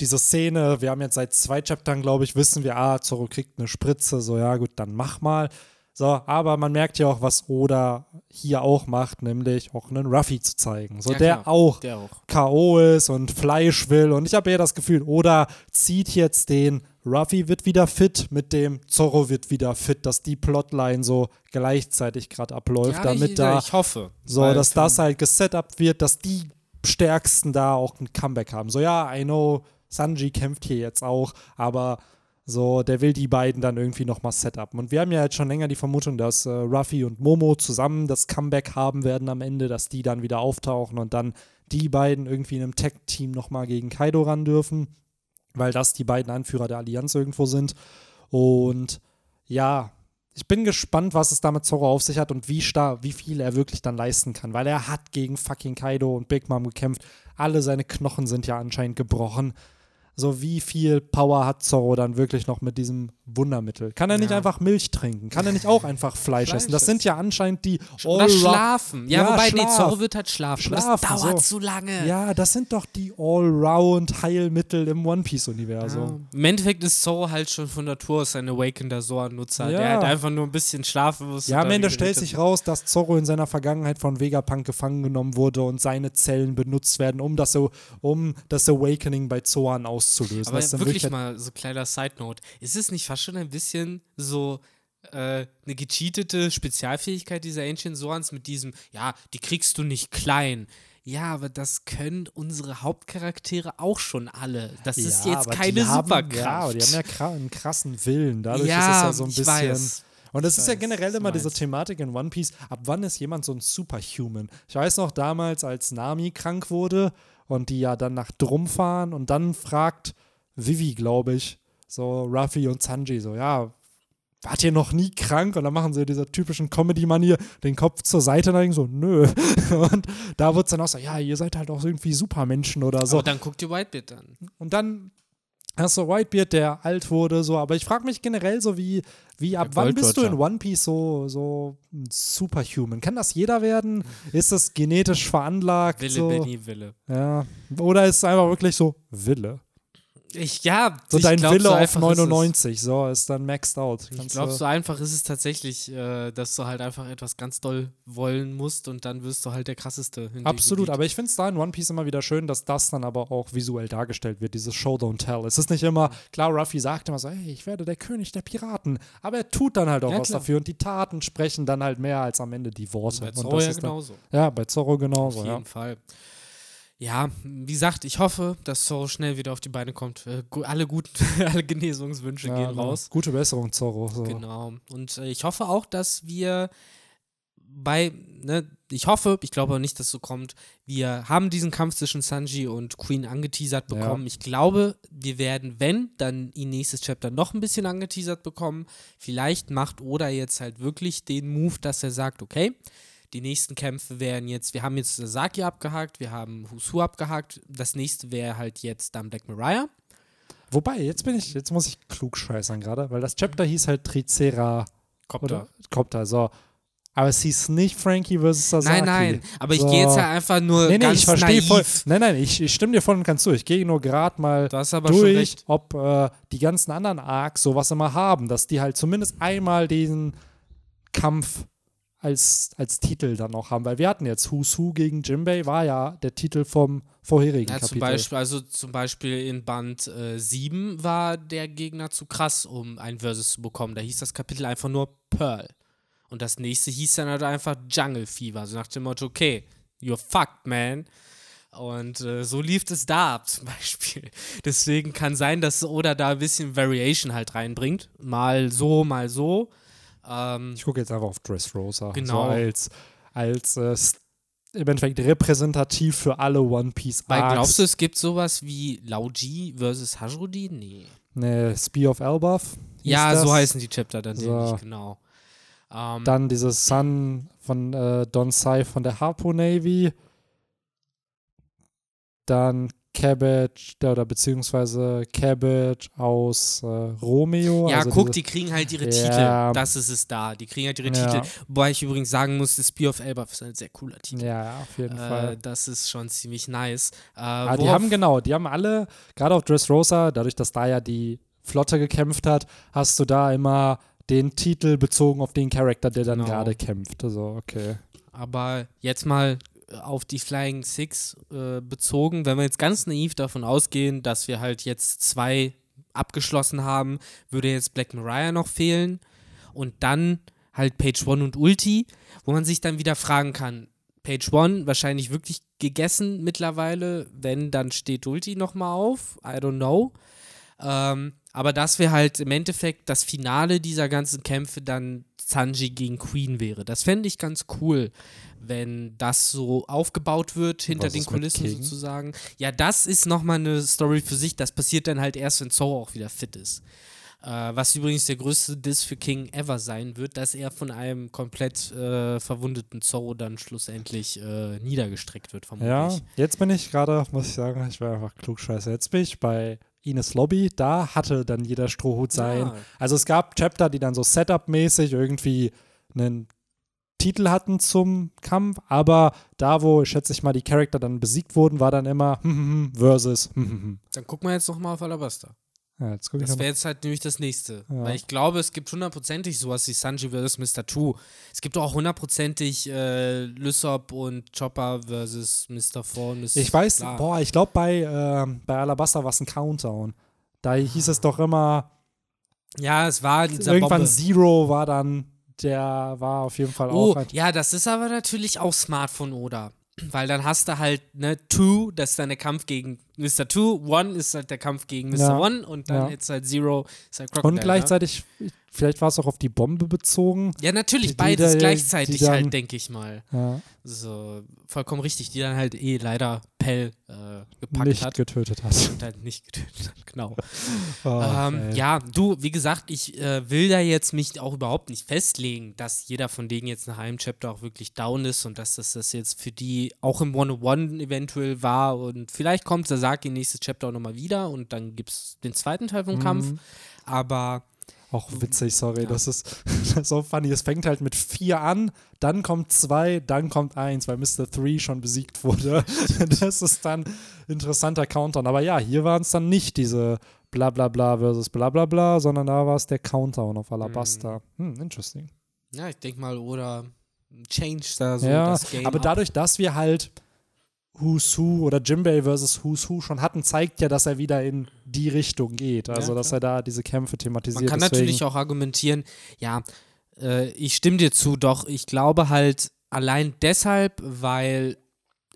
diese Szene, wir haben jetzt seit zwei Chaptern, glaube ich, wissen wir, ah, Zorro kriegt eine Spritze, so ja gut, dann mach mal. So, aber man merkt ja auch, was Oda hier auch macht, nämlich auch einen Ruffy zu zeigen. So, Ja, der klar. auch Der auch. K.O. ist und Fleisch will. Und ich habe eher das Gefühl, Oda zieht jetzt den Ruffy wird wieder fit mit dem Zorro wird wieder fit, dass die Plotline so gleichzeitig gerade abläuft, Ja, damit ich, da ich hoffe. so, dass das halt gesetupt wird, dass die Stärksten da auch ein Comeback haben. So, ja, I know, Sanji kämpft hier jetzt auch, aber so, der will die beiden dann irgendwie nochmal setupen. Und wir haben ja jetzt schon länger die Vermutung, dass äh, Ruffy und Momo zusammen das Comeback haben werden am Ende, dass die dann wieder auftauchen und dann die beiden irgendwie in einem Tech-Team nochmal gegen Kaido ran dürfen, weil das die beiden Anführer der Allianz irgendwo sind. Und ja, ich bin gespannt, was es damit Zorro auf sich hat und wie stark, wie viel er wirklich dann leisten kann, weil er hat gegen fucking Kaido und Big Mom gekämpft. Alle seine Knochen sind ja anscheinend gebrochen. So wie viel Power hat Zorro dann wirklich noch mit diesem Wundermittel? Kann er nicht Ja. einfach Milch trinken? Kann er nicht auch einfach Fleisch, <laughs> Fleisch essen? Das sind ja anscheinend die Oder schlafen. Ja, Ja, wobei, nee, Schlaf. Zorro wird halt schlafen. Schlafen, das dauert so. zu lange. Ja, das sind doch die Allround-Heilmittel im One Piece-Universum. Ja. Im Endeffekt ist Zorro halt schon von Natur aus ein Awakeneder Zoan-Nutzer, Ja. der halt einfach nur ein bisschen schlafen muss. Ja, am Ende stellt sich raus, dass Zorro in seiner Vergangenheit von Vegapunk gefangen genommen wurde und seine Zellen benutzt werden, um das, so, um das Awakening bei Zoan auszulösen. Aber Das ist dann wirklich wirklich- mal so kleiner Side-Note. Ist es nicht fast schon ein bisschen so äh, eine gecheatete Spezialfähigkeit dieser Ancient Zoans mit diesem, ja, die kriegst du nicht klein. Ja, aber das können unsere Hauptcharaktere auch schon alle. Das ist Ja, jetzt aber keine haben, Superkraft. Ja, die haben ja einen krassen Willen. Dadurch Ja, ist es ja so ein ich bisschen. weiß. Und es ist ja weiß, generell was du immer diese. Thematik in One Piece, ab wann ist jemand so ein Superhuman? Ich weiß noch damals, als Nami krank wurde und die ja dann nach Drum fahren und dann fragt Vivi, glaube ich, so Ruffy und Sanji so, ja, wart ihr noch nie krank? Und dann machen sie dieser typischen Comedy-Manier den Kopf zur Seite neigen, so, nö. <laughs> Und da wird es dann auch so, ja, ihr seid halt auch irgendwie Supermenschen oder so. Aber dann guck dir Whitebeard an. Und dann hast du Whitebeard, der alt wurde, so. Aber ich frage mich generell so, wie, wie ab Der wann bist du in. One Piece so, so ein Superhuman? Kann das jeder werden? Ist das genetisch veranlagt? Wille, so? Benny, Wille. Ja. Oder ist es einfach wirklich so Wille? Ich, ja, So ich dein glaub, Wille so auf einfach ist es. 99, so ist dann maxed out. Ich Kannst glaube, du- so einfach ist es tatsächlich, äh, dass du halt einfach etwas ganz doll wollen musst und dann wirst du halt der krasseste. Absolut, aber ich finde es da in One Piece immer wieder schön, dass das dann aber auch visuell dargestellt wird, dieses Show Don't Tell. Es ist nicht immer, klar, Ruffy sagt immer so, hey, ich werde der König der Piraten, aber er tut dann halt auch Ja, was klar. dafür und die Taten sprechen dann halt mehr als am Ende die Worte. Bei und Zoro das ja ist dann, genauso. Ja, bei Zorro genauso, Auf ja. jeden Fall. Ja, wie gesagt, ich hoffe, dass Zoro schnell wieder auf die Beine kommt. Äh, alle guten, <laughs> alle Genesungswünsche ja gehen genau. raus. Gute Besserung, Zorro. So. Genau. Und äh, ich hoffe auch, dass wir bei, ne, ich hoffe, ich glaube aber nicht, dass es so kommt. Wir haben diesen Kampf zwischen Sanji und Queen angeteasert Ja. bekommen. Ich glaube, wir werden, wenn, dann in nächstes Chapter noch ein bisschen angeteasert bekommen. Vielleicht macht Oda jetzt halt wirklich den Move, dass er sagt, okay, die nächsten Kämpfe wären jetzt, wir haben jetzt Sasaki abgehakt, wir haben Husu abgehakt. Das nächste wäre halt jetzt dann Black Mariah. Wobei, jetzt bin ich, jetzt muss ich klug scheißern gerade, weil das Chapter hieß halt Tricera oder Copter, so. Aber es hieß nicht Frankie vs. Sasaki. Nein, nein, aber ich So. gehe jetzt ja einfach nur Nee, nee, ganz ich verstehe naiv. voll. Nein, nein, ich, ich stimme dir voll und ganz zu. Ich gehe nur gerade mal durch, ob äh, die ganzen anderen Arcs sowas immer haben, dass die halt zumindest einmal diesen Kampf als, als Titel dann noch haben. Weil wir hatten jetzt Who's Who gegen Jimbei, war ja der Titel vom vorherigen Ja, Kapitel. zum Beispiel, also zum Beispiel in Band äh, 7 war der Gegner zu krass, um ein Versus zu bekommen. Da hieß das Kapitel einfach nur Pearl. Und das nächste hieß dann halt einfach Jungle Fever. So nach dem Motto, okay, you're fucked, man. Und äh, so lief es da ab <laughs> zum Beispiel. Deswegen kann sein, dass Oda da ein bisschen Variation halt reinbringt. Mal so, mal so. Ähm, Ich gucke jetzt einfach auf Dressrosa. Genau. So als als äh, im Endeffekt repräsentativ für alle One Piece weil Arcs. glaubst du, es gibt sowas wie Lauji versus Hajrudi? Nee. Ne, Spear of Elbaf. Ja, das. so heißen die Chapter dann So. nämlich, genau. Ähm, Dann dieses Sun von äh, Don Sai von der Harpo Navy. Dann Cabbage, der, oder beziehungsweise Cabbage aus äh, Romeo. ja, also guck, die kriegen halt ihre Ja. Titel. Das ist es da. Die kriegen halt ihre Ja. Titel. Wobei ich übrigens sagen muss, das Spear of Elbaf ist ein sehr cooler Titel. Ja, ja, auf jeden äh, Fall. das ist schon ziemlich nice. Äh, Ah, die haben genau, die haben alle, gerade auf Dressrosa, dadurch, dass da ja die Flotte gekämpft hat, hast du da immer den Titel bezogen auf den Charakter, der dann Genau. gerade kämpft. Also, okay. Aber jetzt mal auf die Flying Six äh, bezogen, wenn wir jetzt ganz naiv davon ausgehen, dass wir halt jetzt zwei abgeschlossen haben, würde jetzt Black Mariah noch fehlen. Und dann halt Page One und Ulti, wo man sich dann wieder fragen kann, Page One wahrscheinlich wirklich gegessen mittlerweile, wenn, dann steht Ulti nochmal auf, I don't know. Ähm, aber das wäre halt im Endeffekt das Finale dieser ganzen Kämpfe dann Sanji gegen Queen wäre. Das fände ich ganz cool, wenn das so aufgebaut wird hinter Was den Kulissen sozusagen. Ja, das ist nochmal eine Story für sich. Das passiert dann halt erst, wenn Zoro auch wieder fit ist. Äh, was übrigens der größte Diss für King ever sein wird, dass er von einem komplett äh, verwundeten Zoro dann schlussendlich äh, niedergestreckt wird, vermutlich. Ja, jetzt bin ich gerade, muss ich sagen, ich war einfach klugscheiße. Jetzt bin ich bei Ines Lobby. Da hatte dann jeder Strohhut sein. Ja. Also es gab Chapter, die dann so Setup-mäßig irgendwie einen Titel hatten zum Kampf, aber da, wo, schätze ich mal, die Charakter dann besiegt wurden, war dann immer hm, hm, hm, versus hm. Dann gucken wir jetzt nochmal auf Alabasta. Ja, jetzt gucke ich Das wäre jetzt halt nämlich das nächste. Ja. Weil ich glaube, es gibt hundertprozentig sowas wie Sanji vs. Mr. Two. Es gibt auch hundertprozentig äh, Lysop und Chopper vs. Mr. Four und Mr. Ich weiß, Bla. boah, ich glaube bei, ähm, bei Alabasta war es ein Countdown. Da hieß es doch immer, Ja, es war dieser irgendwann Bombe. Zero war dann, der war auf jeden Fall Oh, auch. Halt, ja, das ist aber natürlich auch smart von Oda. Weil dann hast du halt, ne, Two, das ist dann der Kampf gegen Mr. Two, One ist halt der Kampf gegen Mr. Ja. One und dann Ja. jetzt halt Zero ist halt Crocodile. und gleichzeitig, vielleicht war es auch auf die Bombe bezogen. Ja, ja natürlich, die beides da- gleichzeitig die dann- halt, denke ich mal. Ja, So, vollkommen richtig, die dann halt eh leider Pell äh, gepackt nicht hat. getötet hat. und halt nicht getötet hat, genau. Oh, ähm, ja, du, wie gesagt, ich äh, will da jetzt mich auch überhaupt nicht festlegen, dass jeder von denen jetzt nach einem Chapter auch wirklich down ist und dass das, das jetzt für die auch im One-on-One eventuell war und vielleicht kommt Sasaki nächstes Chapter auch nochmal wieder und dann gibt es den zweiten Teil vom Kampf, Mhm. aber Auch witzig, sorry. Ja. Das, ist, <laughs> das ist so funny. Es fängt halt mit vier an, dann kommt zwei, dann kommt eins, weil Mr. Three schon besiegt wurde. <laughs> das ist dann interessanter Countdown. Aber ja, hier waren es dann nicht diese bla bla bla versus bla bla bla, sondern da war es der Countdown auf Alabaster. Hm, hm interesting. Ja, ich denke mal, oder Change da so ja, das Game. Aber dadurch, dass wir halt Who's Who oder Jimbei versus Who's Who schon hatten, zeigt ja, dass er wieder in die Richtung geht. Also, ja, dass er da diese Kämpfe thematisiert. Man kann Deswegen. natürlich auch argumentieren, ja, äh, ich stimme dir zu, doch ich glaube halt allein deshalb, weil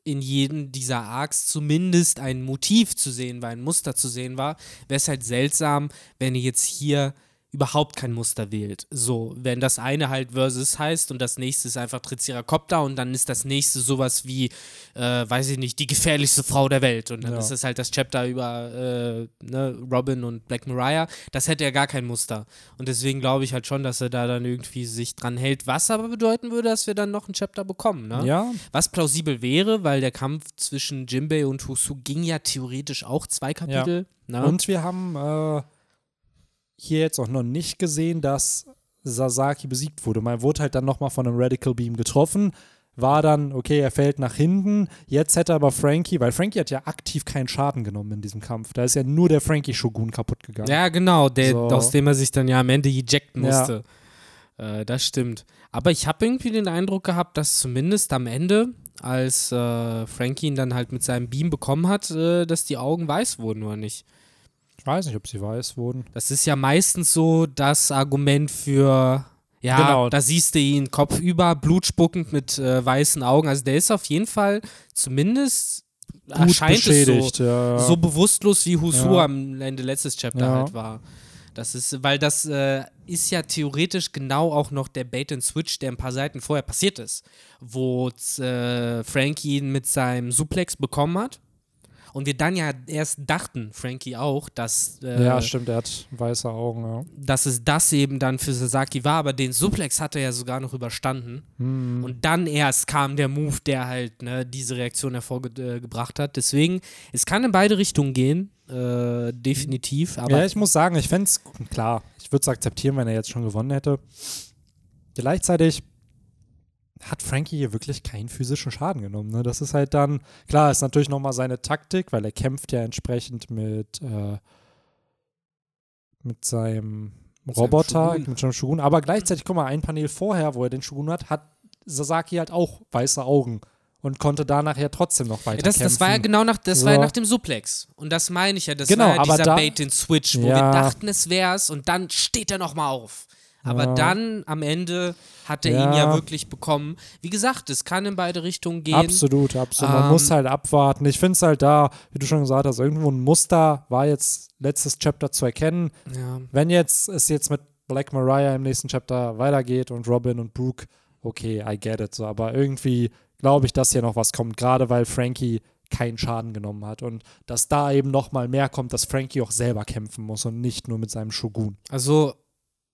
in jedem dieser Arcs zumindest ein Motiv zu sehen war, ein Muster zu sehen war, wäre es halt seltsam, wenn ihr jetzt hier überhaupt kein Muster wählt. So, wenn das eine halt Versus heißt und das nächste ist einfach Triceracopter und dann ist das nächste sowas wie, äh, weiß ich nicht, die gefährlichste Frau der Welt und dann ja. ist es halt das Chapter über äh, ne, Robin und Black Mariah. Das hätte ja gar kein Muster. Und deswegen glaube ich halt schon, dass er da dann irgendwie sich dran hält, was aber bedeuten würde, dass wir dann noch ein Chapter bekommen, ne? Ja. Was plausibel wäre, weil der Kampf zwischen Jimbei und Husu ging ja theoretisch auch zwei Kapitel. Ja. Ne? Und wir haben äh hier jetzt auch noch nicht gesehen, dass Sasaki besiegt wurde. Man wurde halt dann nochmal von einem Radical Beam getroffen, war dann, okay, er fällt nach hinten. Jetzt hätte aber Frankie, weil Frankie hat ja aktiv keinen Schaden genommen in diesem Kampf. Da ist ja nur der Frankie-Shogun kaputt gegangen. Ja, genau, der, so. aus dem er sich dann ja am Ende ejecten musste. Ja. Äh, das stimmt. Aber ich habe irgendwie den Eindruck gehabt, dass zumindest am Ende, als äh, Frankie ihn dann halt mit seinem Beam bekommen hat, äh, dass die Augen weiß wurden, oder nicht? Ich weiß nicht, ob sie weiß wurden. Das ist ja meistens so das Argument für, ja, genau. da siehst du ihn kopfüber, blutspuckend mit äh, weißen Augen. Also der ist auf jeden Fall zumindest Gut erscheint es so, ja, ja. so bewusstlos wie Husu ja. am Ende letztes Chapter halt war. Das ist, weil das äh, ist ja theoretisch genau auch noch der Bait and Switch, der ein paar Seiten vorher passiert ist, wo äh, Frankie ihn mit seinem Suplex bekommen hat und wir dann ja erst dachten, Frankie auch, dass. Äh, ja, stimmt, er hat weiße Augen, ja. Dass es das eben dann für Sasaki war, aber den Suplex hat er ja sogar noch überstanden. Mhm. Und dann erst kam der Move, der halt ne, diese Reaktion hervorgebracht hat. Deswegen, es kann in beide Richtungen gehen, äh, definitiv. Aber ja, ich muss sagen, ich fände es, klar, ich würde es akzeptieren, wenn er jetzt schon gewonnen hätte. Gleichzeitig hat Frankie hier wirklich keinen physischen Schaden genommen. Ne? Das ist halt dann, klar, ist natürlich nochmal seine Taktik, weil er kämpft ja entsprechend mit, äh, mit seinem Roboter, mit seinem Shogun. Aber gleichzeitig, guck mal, ein Panel vorher, wo er den Shogun hat, hat Sasaki halt auch weiße Augen und konnte danach ja trotzdem noch weiter das, kämpfen. Das war ja genau nach, das so. war ja nach dem Suplex. Und das meine ich ja, das genau, war ja dieser Bait-and-Switch, wo ja. wir dachten, es wär's und dann steht er nochmal auf. Aber ja. dann am Ende hat er ja. ihn ja wirklich bekommen. Wie gesagt, es kann in beide Richtungen gehen. Absolut, absolut. Man muss ähm, halt abwarten. Ich finde es halt da, wie du schon gesagt hast, irgendwo ein Muster war jetzt letztes Chapter zu erkennen. Ja. Wenn jetzt es jetzt mit Black Mariah im nächsten Chapter weitergeht und Robin und Brooke, okay, I get it so. Aber irgendwie glaube ich, dass hier noch was kommt, gerade weil Frankie keinen Schaden genommen hat und dass da eben noch mal mehr kommt, dass Frankie auch selber kämpfen muss und nicht nur mit seinem Shogun. Also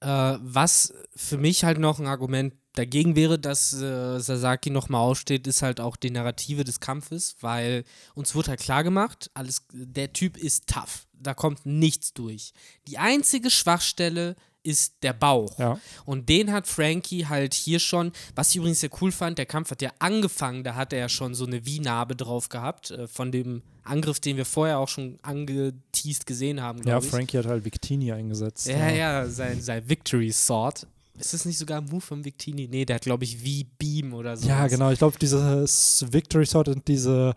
äh, was für mich halt noch ein Argument dagegen wäre, dass äh, Sasaki nochmal aufsteht, ist halt auch die Narrative des Kampfes, weil uns wird halt klar gemacht, alles, der Typ ist tough. Da kommt nichts durch. Die einzige Schwachstelle ist der Bauch. Ja. Und den hat Frankie halt hier schon, was ich übrigens sehr cool fand, der Kampf hat ja angefangen, da hat er ja schon so eine Wie-Narbe drauf gehabt, äh, von dem Angriff, den wir vorher auch schon angeteased gesehen haben, Ja, Frankie hat halt Victini eingesetzt. Ja, ja, ja sein, sein Victory Sword. Ist das nicht sogar ein Move von Victini? Nee, der hat, glaube ich, wie Beam oder so. Ja, genau. Ich glaube, dieses Victory Sword und diese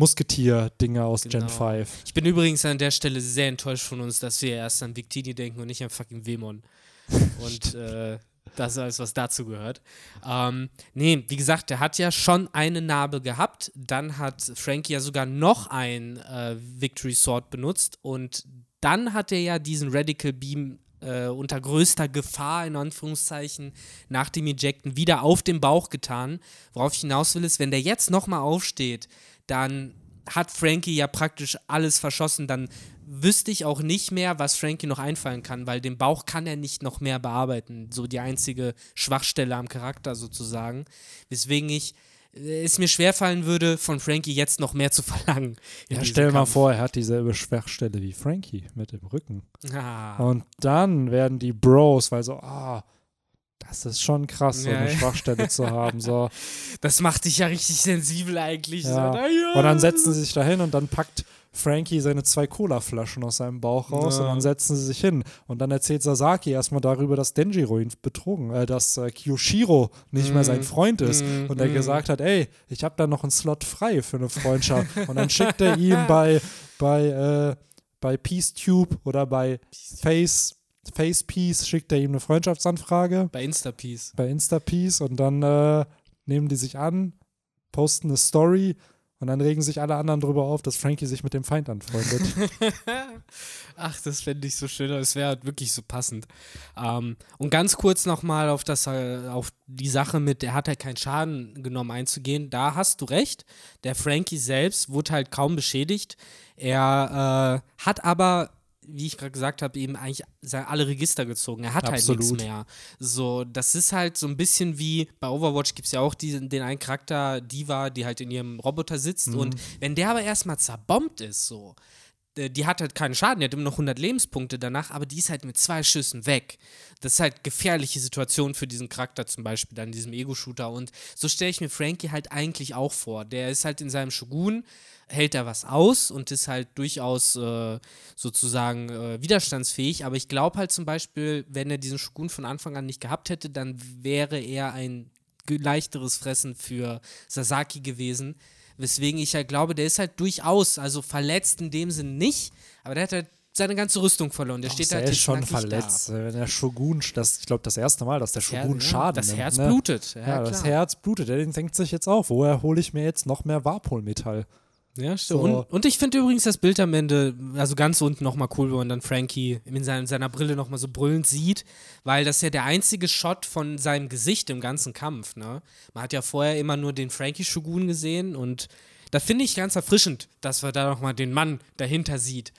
Musketier-Dinger aus genau. Gen 5. Ich bin übrigens an der Stelle sehr enttäuscht von uns, dass wir erst an Victini denken und nicht an fucking Wemon. <laughs> und äh, das ist alles, was dazu gehört. Ähm, nee, wie gesagt, der hat ja schon eine Narbe gehabt. Dann hat Frankie ja sogar noch ein äh, Victory Sword benutzt. Und dann hat er ja diesen Radical Beam äh, unter größter Gefahr, in Anführungszeichen, nach dem Ejecten wieder auf den Bauch getan. Worauf ich hinaus will, ist, wenn der jetzt nochmal aufsteht, dann hat Frankie ja praktisch alles verschossen. Dann wüsste ich auch nicht mehr, was Frankie noch einfallen kann, weil den Bauch kann er nicht noch mehr bearbeiten. So die einzige Schwachstelle am Charakter sozusagen. Weswegen ich äh, es mir schwerfallen würde, von Frankie jetzt noch mehr zu <laughs> verlangen. Ja, stell mal Kampf. vor, er hat dieselbe Schwachstelle wie Frankie mit dem Rücken. Ah. Und dann werden die Bros, weil so, ah, das ist schon krass, so Ja, eine ja. Schwachstelle zu haben. So. <laughs> Das macht dich ja richtig sensibel eigentlich. Ja. So. Und dann setzen sie sich da hin und dann packt Frankie seine zwei Cola-Flaschen aus seinem Bauch raus und dann setzen sie sich hin. Und dann erzählt Sasaki erstmal darüber, dass Denjiro ihn betrogen, äh, dass äh, Kiyoshiro nicht mehr sein Freund ist. Mm, Und er mm. gesagt hat, ey, ich habe da noch einen Slot frei für eine Freundschaft. und dann schickt er ihm <laughs> bei, bei, äh, bei PeaceTube oder bei Face, FacePeace, schickt er ihm eine Freundschaftsanfrage Bei Instapeace. bei InstaPeace und dann äh, nehmen die sich an, posten eine Story und dann regen sich alle anderen darüber auf, dass Frankie sich mit dem Feind anfreundet. <laughs> Ach, das fände ich so schön. Das wäre halt wirklich so passend. Ähm, und ganz kurz nochmal auf, das, äh, auf die Sache mit, er hat halt keinen Schaden genommen einzugehen. Da hast du recht. Der Frankie selbst wurde halt kaum beschädigt. Er äh, hat aber, wie ich gerade gesagt habe, eben eigentlich alle Register gezogen. Er hat halt Absolut. nichts mehr. So, das ist halt so ein bisschen wie bei Overwatch gibt es ja auch diesen, den einen Charakter, Diva, die halt in ihrem Roboter sitzt. Und wenn der aber erstmal zerbombt ist, so, die hat halt keinen Schaden, die hat immer noch 100 Lebenspunkte danach, aber die ist halt mit zwei Schüssen weg. Das ist halt gefährliche Situation für diesen Charakter zum Beispiel, dann diesem Ego-Shooter. Und so stelle ich mir Frankie halt eigentlich auch vor. Der ist halt in seinem Shogun, hält da was aus und ist halt durchaus äh, sozusagen äh, widerstandsfähig. Aber ich glaube halt zum Beispiel, wenn er diesen Shogun von Anfang an nicht gehabt hätte, dann wäre er ein leichteres Fressen für Sasaki gewesen. Weswegen ich halt glaube, der ist halt durchaus, also verletzt in dem Sinn nicht, aber der hat halt seine ganze Rüstung verloren. Der steht er halt ist schon verletzt. Wenn der Shogun, das, ich glaube, das erste Mal, dass der Da. Shogun Ja, Schaden Das nimmt. Herz ne? blutet. Ja, Ja, das. Herz blutet. Der denkt sich jetzt auch, woher hole ich mir jetzt noch mehr Warpolmetall? Ja, stimmt. So. Und, und ich finde übrigens das Bild am Ende, also ganz unten nochmal cool, wo man dann Frankie in seiner, seiner Brille nochmal so brüllend sieht, weil das ja der einzige Shot von seinem Gesicht im ganzen Kampf, ne? Man hat ja vorher immer nur den Frankie Shogun gesehen und da finde ich ganz erfrischend, dass wir da nochmal den Mann dahinter sieht.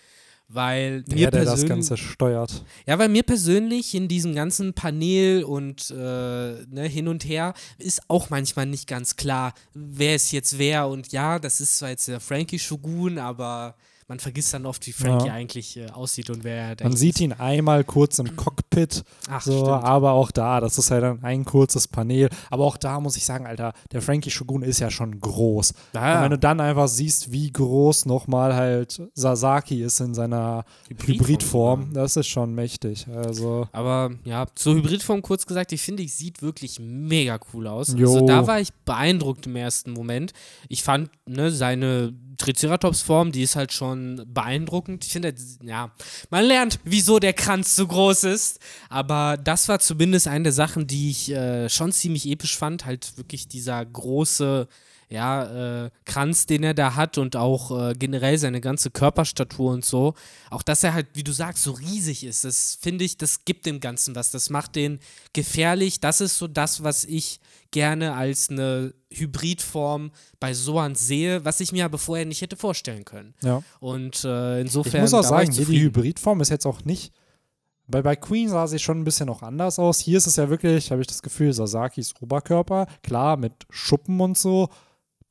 Weil Der, mir der das Ganze steuert. ja, weil mir persönlich in diesem ganzen Panel und äh, ne, hin und her ist auch manchmal nicht ganz klar, wer ist jetzt wer. Und ja, das ist zwar jetzt der Frankie Shogun, aber man vergisst dann oft, wie Frankie Ja. eigentlich äh, aussieht und wer er Man sieht ihn einmal kurz im Cockpit, Ach, so, stimmt. aber auch da, das ist ja dann ein kurzes Panel. Aber auch da muss ich sagen, Alter, der Frankie Shogun ist ja schon groß. Ja, Und wenn du dann einfach siehst, wie groß nochmal halt Sasaki ist in seiner Hybridform Hybridform, das ist schon mächtig. Also, Aber ja, zur Hybridform kurz gesagt, ich finde, ich sieht wirklich mega cool aus. Jo. Also da war ich beeindruckt im ersten Moment. Ich fand, ne, seine Triceratops-Form, die ist halt schon beeindruckend. Ich finde, ja, man lernt, wieso der Kranz so groß ist. Aber das war zumindest eine der Sachen, die ich äh, schon ziemlich episch fand. Halt wirklich dieser große, ja, äh, Kranz, den er da hat und auch äh, generell seine ganze Körperstatur und so. Auch dass er halt, wie du sagst, so riesig ist. Das finde ich, das gibt dem Ganzen was. Das macht den gefährlich. Das ist so das, was ich gerne als eine Hybridform bei Soan sehe, was ich mir aber vorher nicht hätte vorstellen können. ja. Und äh, insofern. Ich muss auch sagen, die. Hybridform ist jetzt auch nicht. Bei, bei Queen sah sie schon ein bisschen noch anders aus. Hier ist es ja wirklich, habe ich das Gefühl, Sasakis Oberkörper, klar, mit Schuppen und so.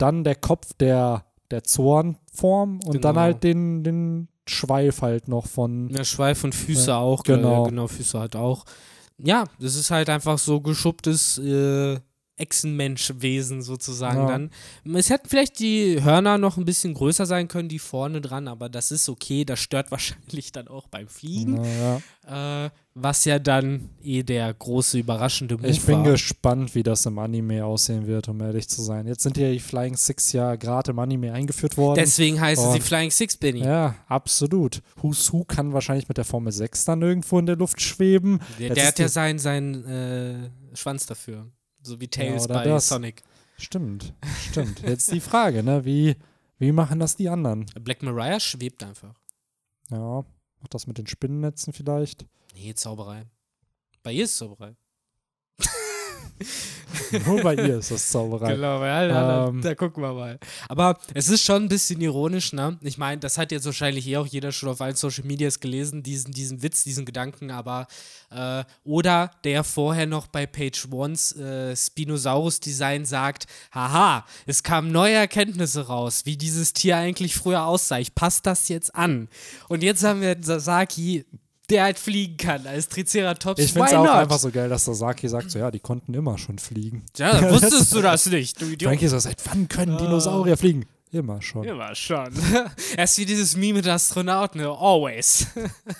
Dann der Kopf der, der Zornform und dann Genau. halt den, den Schweif halt noch von. Ja, Schweif und Füße Ja, auch. genau. Äh, genau, Füße halt auch. Ja, das ist halt einfach so geschupptes äh, Echsenmenschwesen sozusagen Ja. dann. Es hätten vielleicht die Hörner noch ein bisschen größer sein können, die vorne dran, aber das ist okay. Das stört <laughs> wahrscheinlich dann auch beim Fliegen. Naja. Äh, was ja dann eh der große überraschende Move Ich bin war. gespannt, wie das im Anime aussehen wird, um ehrlich zu sein. Jetzt sind ja die Flying Six ja gerade im Anime eingeführt worden. Deswegen heißen sie Flying Six, Benny. ja, absolut. Who's Who kann wahrscheinlich mit der Formel 6 dann irgendwo in der Luft schweben. Der, der hat ja seinen sein, äh, Schwanz dafür. So wie Tails oder bei das. Sonic. Stimmt, <laughs> stimmt. Jetzt die Frage, ne? Wie, wie machen das die anderen? Black Mariah schwebt einfach. Ja, macht das mit den Spinnennetzen vielleicht? Nee, Zauberei. Bei ihr ist Zauberei. <laughs> Nur bei ihr ist das Zauberei. Genau, ja, da, Ähm. da, da gucken wir mal. Aber es ist schon ein bisschen ironisch, ne? Ich meine, das hat jetzt wahrscheinlich eh auch jeder schon auf allen Social Medias gelesen, diesen, diesen Witz, diesen Gedanken, aber äh, oder der vorher noch bei Page Ones äh, Spinosaurus-Design sagt, haha, es kamen neue Erkenntnisse raus, wie dieses Tier eigentlich früher aussah. Ich passe das jetzt an. Und jetzt haben wir Sasaki, der halt fliegen kann als Triceratops. Ich finde es auch not? einfach so geil, dass Sasaki sagt, so ja, die konnten immer schon fliegen. Ja, dann <laughs> wusstest du das nicht, du Idiot. Frankie so, seit wann können Dinosaurier fliegen? Immer schon. Immer schon. <laughs> er ist wie dieses Meme mit Astronauten, ne? Always.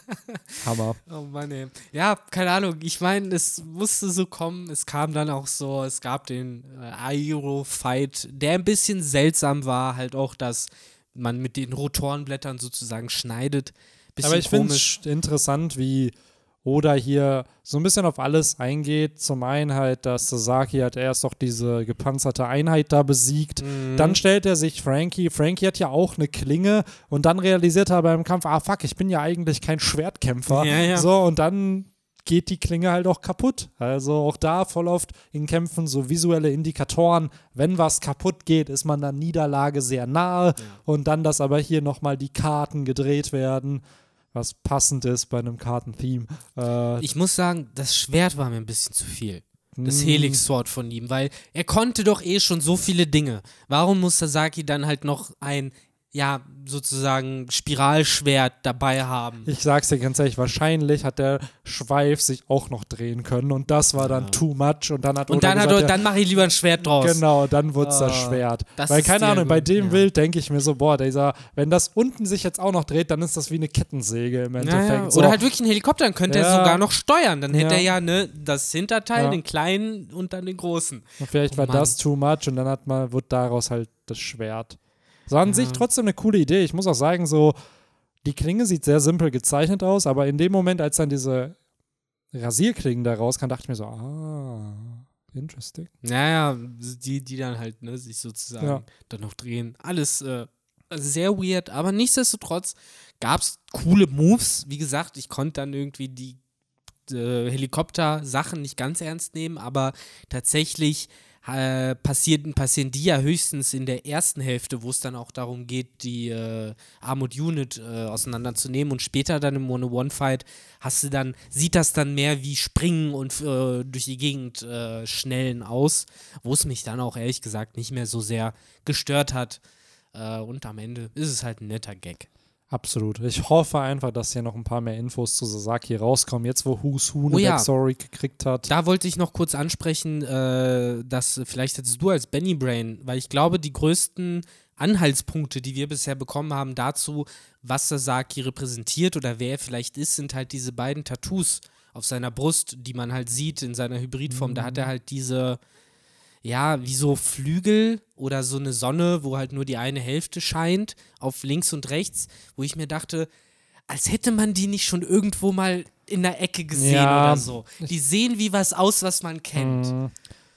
<laughs> Hammer. oh Mann, ey. Ja, keine Ahnung. Ich meine, es musste so kommen. Es kam dann auch so, es gab den äh, Aero-Fight, der ein bisschen seltsam war. Halt auch, dass man mit den Rotorenblättern sozusagen schneidet. Bisschen Aber ich finde es interessant, wie Oda hier so ein bisschen auf alles eingeht. Zum einen halt, dass Sasaki hat erst doch diese gepanzerte Einheit da besiegt. Mhm. Dann stellt er sich Frankie. Frankie hat ja auch eine Klinge und dann realisiert er beim Kampf, ah fuck, ich bin ja eigentlich kein Schwertkämpfer. Ja, ja. So, und dann geht die Klinge halt auch kaputt. Also auch da voll oft in Kämpfen so visuelle Indikatoren. Wenn was kaputt geht, ist man der Niederlage sehr nahe. Und dann, dass aber hier nochmal die Karten gedreht werden, was passend ist bei einem Kartentheme. Äh, Ich muss sagen, das Schwert war mir ein bisschen zu viel. Das Mm. Helix Sword von ihm, weil er konnte doch eh schon so viele Dinge. Warum muss Sasaki dann halt noch ein, ja, sozusagen Spiralschwert dabei haben? Ich sag's dir ganz ehrlich, wahrscheinlich hat der Schweif sich auch noch drehen können und das war dann too much und dann hat Und dann hat gesagt, er, ja, dann mache ich lieber ein Schwert draus. Genau, dann wurde es das Schwert. das Weil, keine Ahnung, bei Grund, dem ja. Bild denke ich mir so, boah, dieser, wenn das unten sich jetzt auch noch dreht, dann ist das wie eine Kettensäge im Ja, Endeffekt. ja. So. Oder halt wirklich ein Helikopter, dann könnte er Ja. sogar noch steuern. Dann hätte Ja. er ja ne, das Hinterteil, Ja. den kleinen und dann den großen. und vielleicht Oh war Mann. das too much und dann hat man, wird daraus halt das Schwert. So an Ja. sich trotzdem eine coole Idee. Ich muss auch sagen, so, die Klinge sieht sehr simpel gezeichnet aus, aber in dem Moment, als dann diese Rasierklingen da rauskam, dachte ich mir so, ah, interesting. Naja, die, die dann halt ne, sich sozusagen Ja. dann noch drehen. Alles äh, sehr weird, aber nichtsdestotrotz gab es coole Moves. Wie gesagt, ich konnte dann irgendwie die äh, Helikopter-Sachen nicht ganz ernst nehmen, aber tatsächlich äh, passieren, passieren die ja höchstens in der ersten Hälfte, wo es dann auch darum geht, die äh, Armored Unit äh, auseinanderzunehmen und später dann im One-One-Fight hast du dann, sieht das dann mehr wie Springen und äh, durch die Gegend äh, schnellen aus, wo es mich dann auch ehrlich gesagt nicht mehr so sehr gestört hat. Äh, und am Ende ist es halt ein netter Gag. Absolut. Ich hoffe einfach, dass hier noch ein paar mehr Infos zu Sasaki rauskommen, jetzt wo Who's Who eine Oh ja. Backstory gekriegt hat. Da wollte ich noch kurz ansprechen, äh, dass vielleicht hättest du als Benny Brain, weil ich glaube, die größten Anhaltspunkte, die wir bisher bekommen haben dazu, was Sasaki repräsentiert oder wer er vielleicht ist, sind halt diese beiden Tattoos auf seiner Brust, die man halt sieht in seiner Hybridform. Da hat er halt diese, ja, wie so Flügel oder so eine Sonne, wo halt nur die eine Hälfte scheint, auf links und rechts, wo ich mir dachte, als hätte man die nicht schon irgendwo mal in der Ecke gesehen Ja. oder so. Die sehen wie was aus, was man kennt. Hm,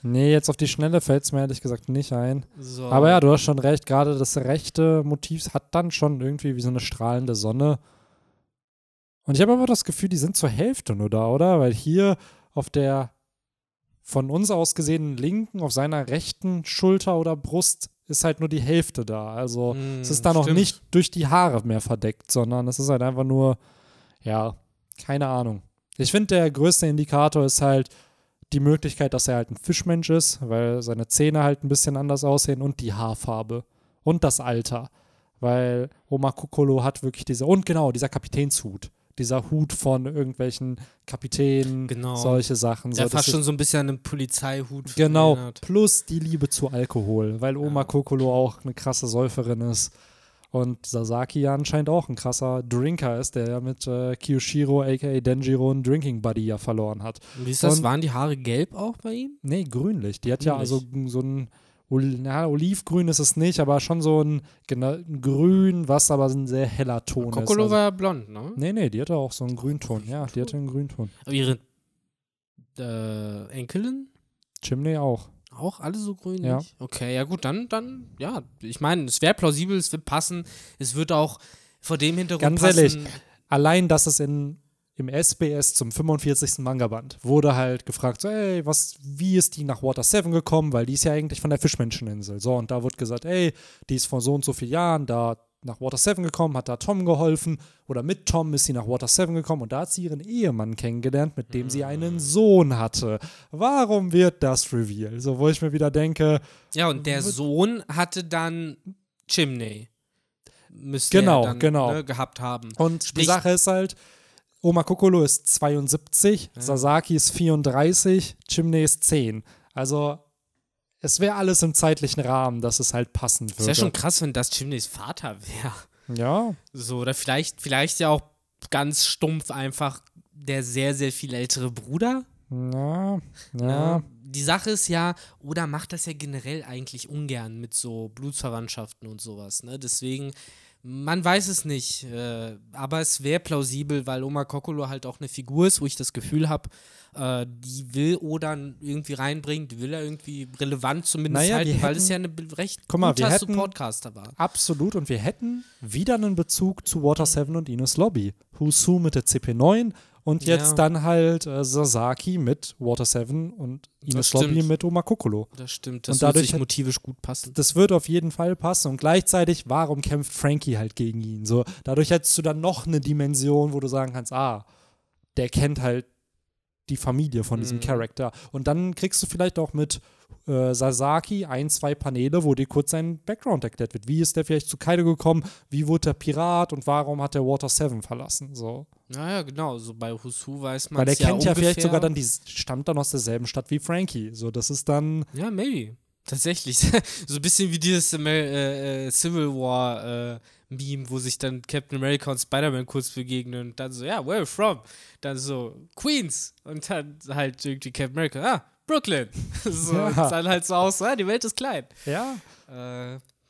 Nee, jetzt auf die Schnelle fällt es mir ehrlich gesagt nicht ein. So. Aber ja, du hast schon recht, gerade das rechte Motiv hat dann schon irgendwie wie so eine strahlende Sonne. Und ich habe aber das Gefühl, die sind zur Hälfte nur da, oder? Weil hier auf der von uns aus gesehenen linken, auf seiner rechten Schulter oder Brust ist halt nur die Hälfte da. Also Hm, es ist da noch nicht durch die Haare mehr verdeckt, sondern es ist halt einfach nur, ja, keine Ahnung. Ich finde, der größte Indikator ist halt die Möglichkeit, dass er halt ein Fischmensch ist, weil seine Zähne halt ein bisschen anders aussehen und die Haarfarbe und das Alter. Weil Oma Kokolo hat wirklich diese, und genau, dieser Kapitänshut. Dieser Hut von irgendwelchen Kapitänen, Genau. solche Sachen. Der so, das fast schon so ein bisschen an einen Polizeihut Genau, erinnert. plus die Liebe zu Alkohol, weil Oma Ja. Kokolo auch eine krasse Säuferin ist. Und Sasaki ja anscheinend auch ein krasser Drinker ist, der ja mit äh, Kiyoshiro aka Denjiro einen Drinking Buddy ja verloren hat. Wie ist das? Und- Waren die Haare gelb auch bei ihm? Nee, grünlich. Die hat ja Grünlich. also so ein, Ol- na, olivgrün ist es nicht, aber schon so ein, genau, ein Grün, was aber ein sehr heller Ton Kokolo ist. war Also, ja blond, ne? nee, nee, die hatte auch so einen Grünton. Ja, die hatte einen Grünton. Aber ihre äh, Enkelin? Chimney auch. Auch alle so grünlich? Ja. Okay, ja gut, dann, dann, ja, ich meine, es wäre plausibel, es wird passen. Es wird auch vor dem Hintergrund Ganz passen. ehrlich, Allein, dass es in im SBS zum 45. Manga-Band wurde halt gefragt, so, ey, was, wie ist die nach Water 7 gekommen? Weil die ist ja eigentlich von der Fischmenscheninsel. So, und da wird gesagt, ey, die ist vor so und so vielen Jahren da nach Water 7 gekommen, hat da Tom geholfen oder mit Tom ist sie nach Water 7 gekommen und da hat sie ihren Ehemann kennengelernt, mit dem sie einen Sohn hatte. Warum wird das Reveal? So, wo ich mir wieder denke. Ja, und der Sohn hatte dann Chimney. Müsste Genau, er dann, genau. Ne, gehabt haben. Und die Sprich- Sache ist halt, Oma Kokolo ist 72, Sasaki ist 34, Chimney ist 10. Also es wäre alles im zeitlichen Rahmen, dass es halt passen Es wäre würde. schon krass, wenn das Chimneys Vater wäre. ja, So, oder vielleicht, vielleicht ja auch ganz stumpf einfach der sehr, sehr viel ältere Bruder. ja, ja. Ja. Die Sache ist ja, Oda macht das ja generell eigentlich ungern mit so Blutsverwandtschaften und sowas. Ne? Deswegen, man weiß es nicht. Äh, aber es wäre plausibel, weil Oma Kokolo halt auch eine Figur ist, wo ich das Gefühl habe, äh, die will Oda irgendwie reinbringen, die will er irgendwie relevant zumindest Naja, halten, weil es hätten- ja eine be- recht Guck mal, guter wir hätten- Supportcaster war. Absolut. Und wir hätten wieder einen Bezug zu Water 7 und Ines Lobby. Husu mit der CP9 und jetzt Ja. dann halt äh, Sasaki mit Water 7 und Ines. Lobby mit Oma Kokolo. Das stimmt, das Und wird dadurch sich hat- motivisch gut passen. das wird auf jeden Fall passen. Und gleichzeitig, warum kämpft Frankie halt gegen ihn? So, dadurch hättest du dann noch eine Dimension, wo du sagen kannst, ah, der kennt halt die Familie von diesem Mhm. Charakter. Und dann kriegst du vielleicht auch mit äh, Sasaki ein, zwei Paneele, wo dir kurz sein Background erklärt wird. Wie ist der vielleicht zu Kaido gekommen? Wie wurde der Pirat? Und warum hat der Water 7 verlassen? So. Naja, genau, so bei Husu weiß man Weil der ja kennt ja ungefähr. vielleicht sogar dann, die stammt dann aus derselben Stadt wie Frankie. So, das ist dann, Ja, maybe. Tatsächlich. <laughs> so ein bisschen wie dieses äh, äh, Civil War äh, Meme, wo sich dann Captain America und Spider-Man kurz begegnen und dann so, ja, where are you from? Dann so, Queens. Und dann halt irgendwie Captain America, ah, Brooklyn. <laughs> so, Ja. dann halt so aus, ah, die Welt ist klein. ja,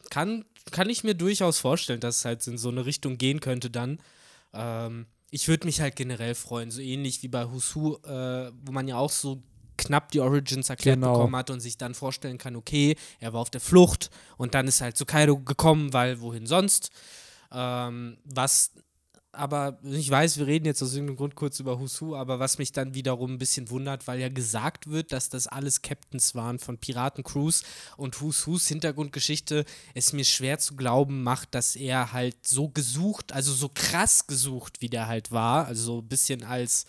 kann, kann ich mir durchaus vorstellen, dass es halt in so eine Richtung gehen könnte dann. Ähm, ich würde mich halt generell freuen, so ähnlich wie bei Husu, wo man ja auch so knapp die Origins erklärt Genau. bekommen hat und sich dann vorstellen kann, okay, er war auf der Flucht und dann ist er halt zu Kaido gekommen, weil wohin sonst. Ähm, was aber ich weiß, wir reden jetzt aus irgendeinem Grund kurz über Husu, aber was mich dann wiederum ein bisschen wundert, weil ja gesagt wird, dass das alles Captains waren von Piratencrews und Husus Hintergrundgeschichte es mir schwer zu glauben macht, dass er halt so gesucht, also so krass gesucht, wie der halt war, also so ein bisschen als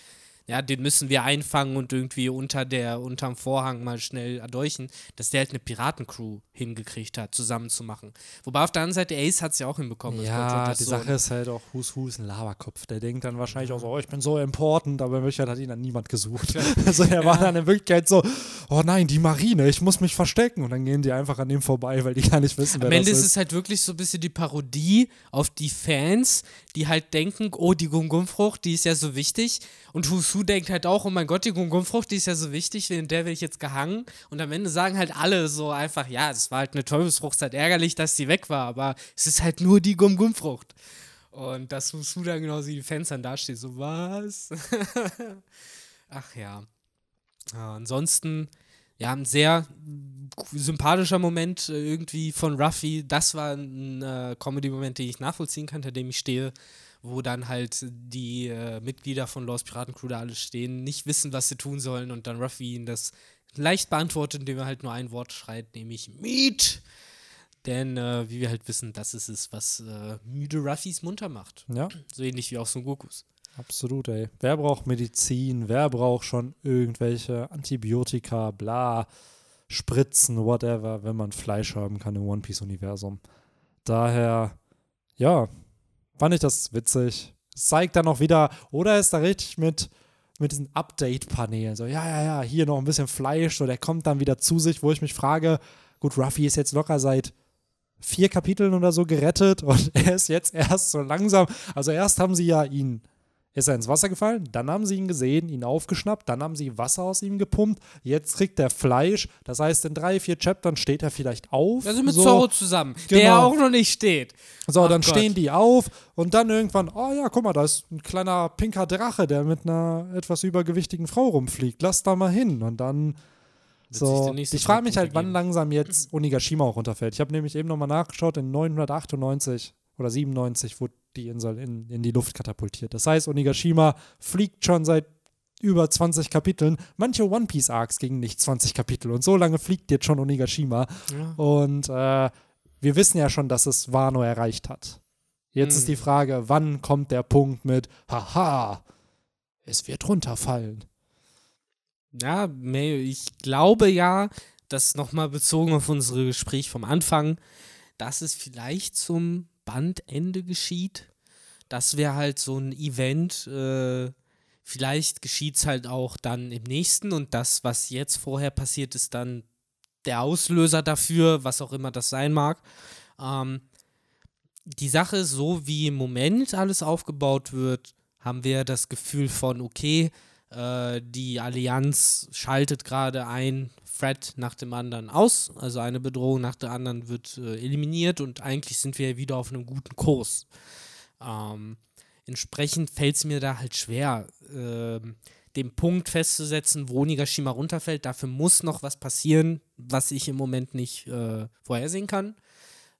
ja, den müssen wir einfangen und irgendwie unter der, unterm Vorhang mal schnell erdolchen, dass der halt eine Piratencrew hingekriegt hat, zusammenzumachen. Wobei auf der anderen Seite Ace hat es ja auch hinbekommen. Ja, die so- Sache ist halt auch, Hus Hus ein Laberkopf. Der denkt dann wahrscheinlich auch so, oh, ich bin so important, aber in Wirklichkeit hat ihn dann niemand gesucht. <laughs> Also er war dann in Wirklichkeit so, oh nein, die Marine, ich muss mich verstecken. Und dann gehen die einfach an ihm vorbei, weil die gar nicht wissen, wer Am Ende das ist ist. es halt wirklich so ein bisschen die Parodie auf die Fans, die halt denken, oh, die Gum-Gum-Frucht, die ist ja so wichtig. Und Husu denkt halt auch, oh mein Gott, die Gum-Gum-Frucht, die ist ja so wichtig, wegen der werde ich jetzt gehangen. Und am Ende sagen halt alle so einfach, ja, es war halt eine Teufelsfrucht, es ist halt ärgerlich, dass die weg war, aber es ist halt nur die Gum-Gum-Frucht. Und dass Husu dann genauso wie die Fans dann dasteht, so was? <laughs> Ach ja. ja. Ansonsten, ja, ein sehr sympathischer Moment äh, irgendwie von Ruffy. Das war ein äh, Comedy-Moment, den ich nachvollziehen kann, hinter dem ich stehe, wo dann halt die äh, Mitglieder von Lost Piratencrew da alle stehen, nicht wissen, was sie tun sollen und dann Ruffy ihnen das leicht beantwortet, indem er halt nur ein Wort schreit, nämlich Meat. Denn, äh, wie wir halt wissen, das ist es, was äh, müde Ruffys munter macht. Ja, So ähnlich wie auch Son Gokus. absolut, ey. Wer braucht Medizin? Wer braucht schon irgendwelche Antibiotika, bla, Spritzen, whatever, wenn man Fleisch haben kann im One Piece-Universum? Daher, ja, fand ich das witzig. Zeigt dann auch wieder, oder ist da richtig mit, mit diesen Update-Paneelen, so, ja, ja, ja, hier noch ein bisschen Fleisch, so, der kommt dann wieder zu sich, wo ich mich frage, gut, Ruffy ist jetzt locker seit vier Kapiteln oder so gerettet <laughs> und er ist jetzt erst so langsam, also erst haben sie ja ihn, ist er ins Wasser gefallen, dann haben sie ihn gesehen, ihn aufgeschnappt, dann haben sie Wasser aus ihm gepumpt, jetzt kriegt er Fleisch, das heißt, in drei, vier Chaptern steht er vielleicht auf. Also mit so. Zorro zusammen, der Genau. auch noch nicht steht. So, Ach dann Gott. stehen die auf und dann irgendwann, oh ja, guck mal, da ist ein kleiner pinker Drache, der mit einer etwas übergewichtigen Frau rumfliegt. Lass da mal hin. Und dann so. der Ich frage mich halt, wann langsam jetzt Onigashima auch runterfällt. Ich habe nämlich eben nochmal nachgeschaut, in 998 oder 97 wurde die Insel in, in die Luft katapultiert. Das heißt, Onigashima fliegt schon seit über 20 Kapiteln. Manche One Piece Arcs gingen nicht 20 Kapitel und so lange fliegt jetzt schon Onigashima. Ja. Und äh, wir wissen ja schon, dass es Wano erreicht hat. Jetzt Hm. ist die Frage, wann kommt der Punkt mit, haha, es wird runterfallen. Ja, ich glaube ja, dass nochmal bezogen auf unser Gespräch vom Anfang, dass es vielleicht zum Bandende geschieht. Das wäre halt so ein Event. Äh, vielleicht geschieht es halt auch dann im nächsten und das, was jetzt vorher passiert, ist dann der Auslöser dafür, was auch immer das sein mag. Ähm, die Sache ist so, wie im Moment alles aufgebaut wird, haben wir das Gefühl von, okay, äh, die Allianz schaltet gerade ein Threat nach dem anderen aus, also eine Bedrohung nach der anderen wird äh, eliminiert und eigentlich sind wir wieder auf einem guten Kurs. Ähm, entsprechend fällt es mir da halt schwer, ähm, den Punkt festzusetzen, wo Nigashima runterfällt. Dafür muss noch was passieren, was ich im Moment nicht äh, vorhersehen kann.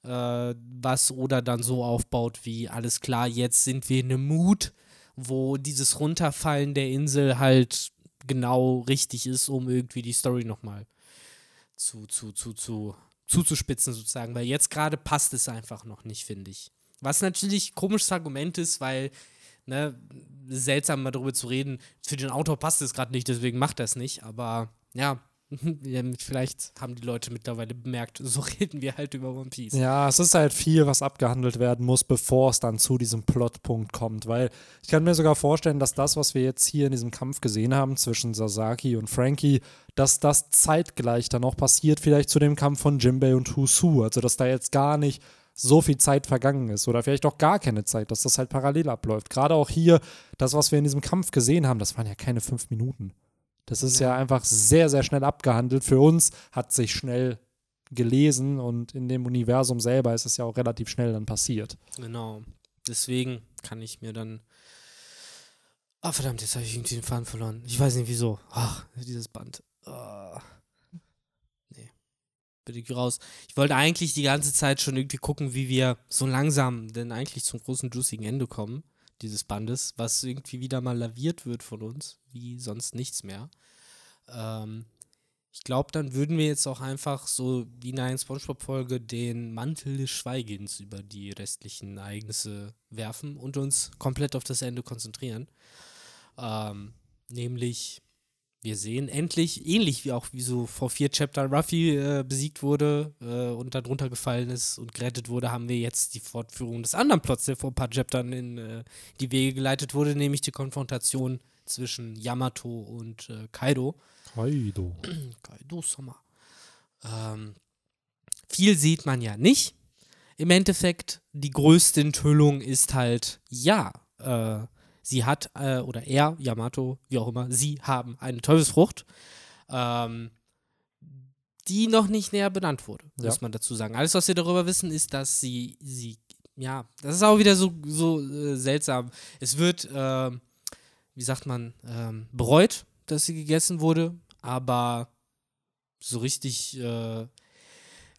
Äh, was Oda dann so aufbaut, wie alles klar, jetzt sind wir in einem Mut, wo dieses Runterfallen der Insel halt genau richtig ist, um irgendwie die Story nochmal zu, zu, zu, zu, zuzuspitzen sozusagen. Weil jetzt gerade passt es einfach noch nicht, finde ich. Was natürlich ein komisches Argument ist, weil, ne, seltsam mal darüber zu reden, für den Autor passt es gerade nicht, deswegen macht er es nicht. Aber ja, ja, <laughs> vielleicht haben die Leute mittlerweile bemerkt, so <laughs> reden wir halt über One Piece. Ja, es ist halt viel, was abgehandelt werden muss, bevor es dann zu diesem Plotpunkt kommt. Weil ich kann mir sogar vorstellen, dass das, was wir jetzt hier in diesem Kampf gesehen haben zwischen Sasaki und Frankie, dass das zeitgleich dann auch passiert, vielleicht zu dem Kampf von Jimbei und Husu. Also, dass da jetzt gar nicht so viel Zeit vergangen ist oder vielleicht auch gar keine Zeit, dass das halt parallel abläuft. Gerade auch hier, das, was wir in diesem Kampf gesehen haben, das waren ja keine fünf Minuten. Das ist ja, Ja. einfach sehr, sehr schnell abgehandelt. Für uns hat sich schnell gelesen und in dem Universum selber ist es ja auch relativ schnell dann passiert. Genau. Deswegen kann ich mir dann. Ah, verdammt, jetzt habe ich irgendwie den Faden verloren. Ich weiß nicht wieso. Ach, dieses Band. Ah. Nee. Bitte geh raus. Ich wollte eigentlich die ganze Zeit schon irgendwie gucken, wie wir so langsam denn eigentlich zum großen, juicigen Ende kommen, dieses Bandes, was irgendwie wieder mal laviert wird von uns, wie sonst nichts mehr. Ähm, ich glaube, dann würden wir jetzt auch einfach so wie in einer Spongebob-Folge den Mantel des Schweigens über die restlichen Ereignisse werfen und uns komplett auf das Ende konzentrieren. Ähm, nämlich, wir sehen endlich, ähnlich wie auch wie so vor vier Chaptern Ruffy äh, besiegt wurde äh, und dann runtergefallen ist und gerettet wurde, haben wir jetzt die Fortführung des anderen Plots, der vor ein paar Chaptern in äh, die Wege geleitet wurde, nämlich die Konfrontation zwischen Yamato und äh, Kaido. Kaido. <clears throat> Kaido-sama. Ähm, viel sieht man ja nicht. Im Endeffekt, die größte Enthüllung ist halt, ja, äh, sie hat, äh, oder er, Yamato, wie auch immer, sie haben eine Teufelsfrucht, ähm, die noch nicht näher benannt wurde, Ja. muss man dazu sagen. Alles, was wir darüber wissen, ist, dass sie, sie, ja, das ist auch wieder so, so äh, seltsam. Es wird, ähm, wie sagt man, ähm, bereut, dass sie gegessen wurde, aber so richtig äh,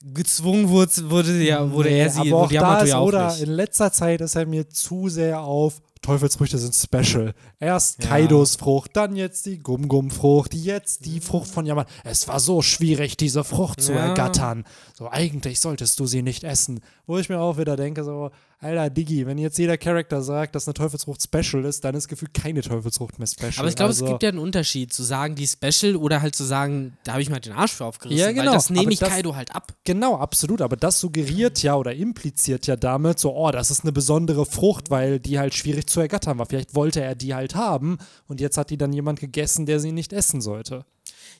gezwungen wurde, wurde, ja, wurde er sie, aber auch wurde da Yamato ist ja oder in letzter Zeit ist er mir zu sehr auf Teufelsfrüchte sind special. Erst Ja. Kaidos Frucht, dann jetzt die Gum-Gum-Frucht, jetzt die Frucht von Yamato. Es war so schwierig, diese Frucht zu Ja. ergattern. So, eigentlich solltest du sie nicht essen. Wo ich mir auch wieder denke, so, Alter, Diggi, wenn jetzt jeder Charakter sagt, dass eine Teufelsfrucht special ist, dann ist gefühlt keine Teufelsfrucht mehr special. Aber ich glaube, also, es gibt ja einen Unterschied, zu sagen, die ist special oder halt zu sagen, da habe ich mal den Arsch für aufgerissen. Ja, Weil genau, das nehme ich das- Kaido halt ab. Genau, absolut. Aber das suggeriert ja oder impliziert ja damit so, oh, das ist eine besondere Frucht, weil die halt schwierig zu ergattern war. Vielleicht wollte er die halt haben und jetzt hat die dann jemand gegessen, der sie nicht essen sollte.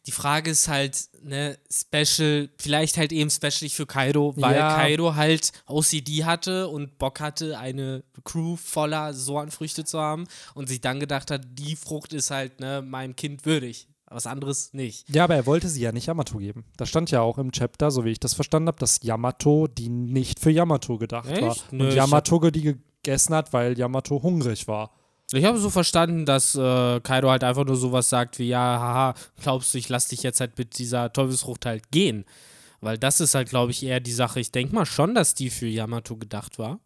Die Frage ist halt, ne, Special, vielleicht halt eben special für Kaido, weil Ja. Kaido halt OCD hatte und Bock hatte, eine Crew voller Sortenfrüchte zu haben und sich dann gedacht hat, die Frucht ist halt, ne, meinem Kind würdig. Was anderes nicht. Ja, aber er wollte sie ja nicht Yamato geben. Das stand ja auch im Chapter, so wie ich das verstanden habe, dass Yamato die nicht für Yamato gedacht war. Echt? Und Nö, Yamato die gegessen hat, weil Yamato hungrig war. Ich habe so verstanden, dass äh, Kaido halt einfach nur sowas sagt wie, ja, haha, glaubst du, ich lass dich jetzt halt mit dieser Teufelsfrucht halt gehen. Weil das ist halt, glaube ich, eher die Sache. Ich denke mal schon, dass die für Yamato gedacht war.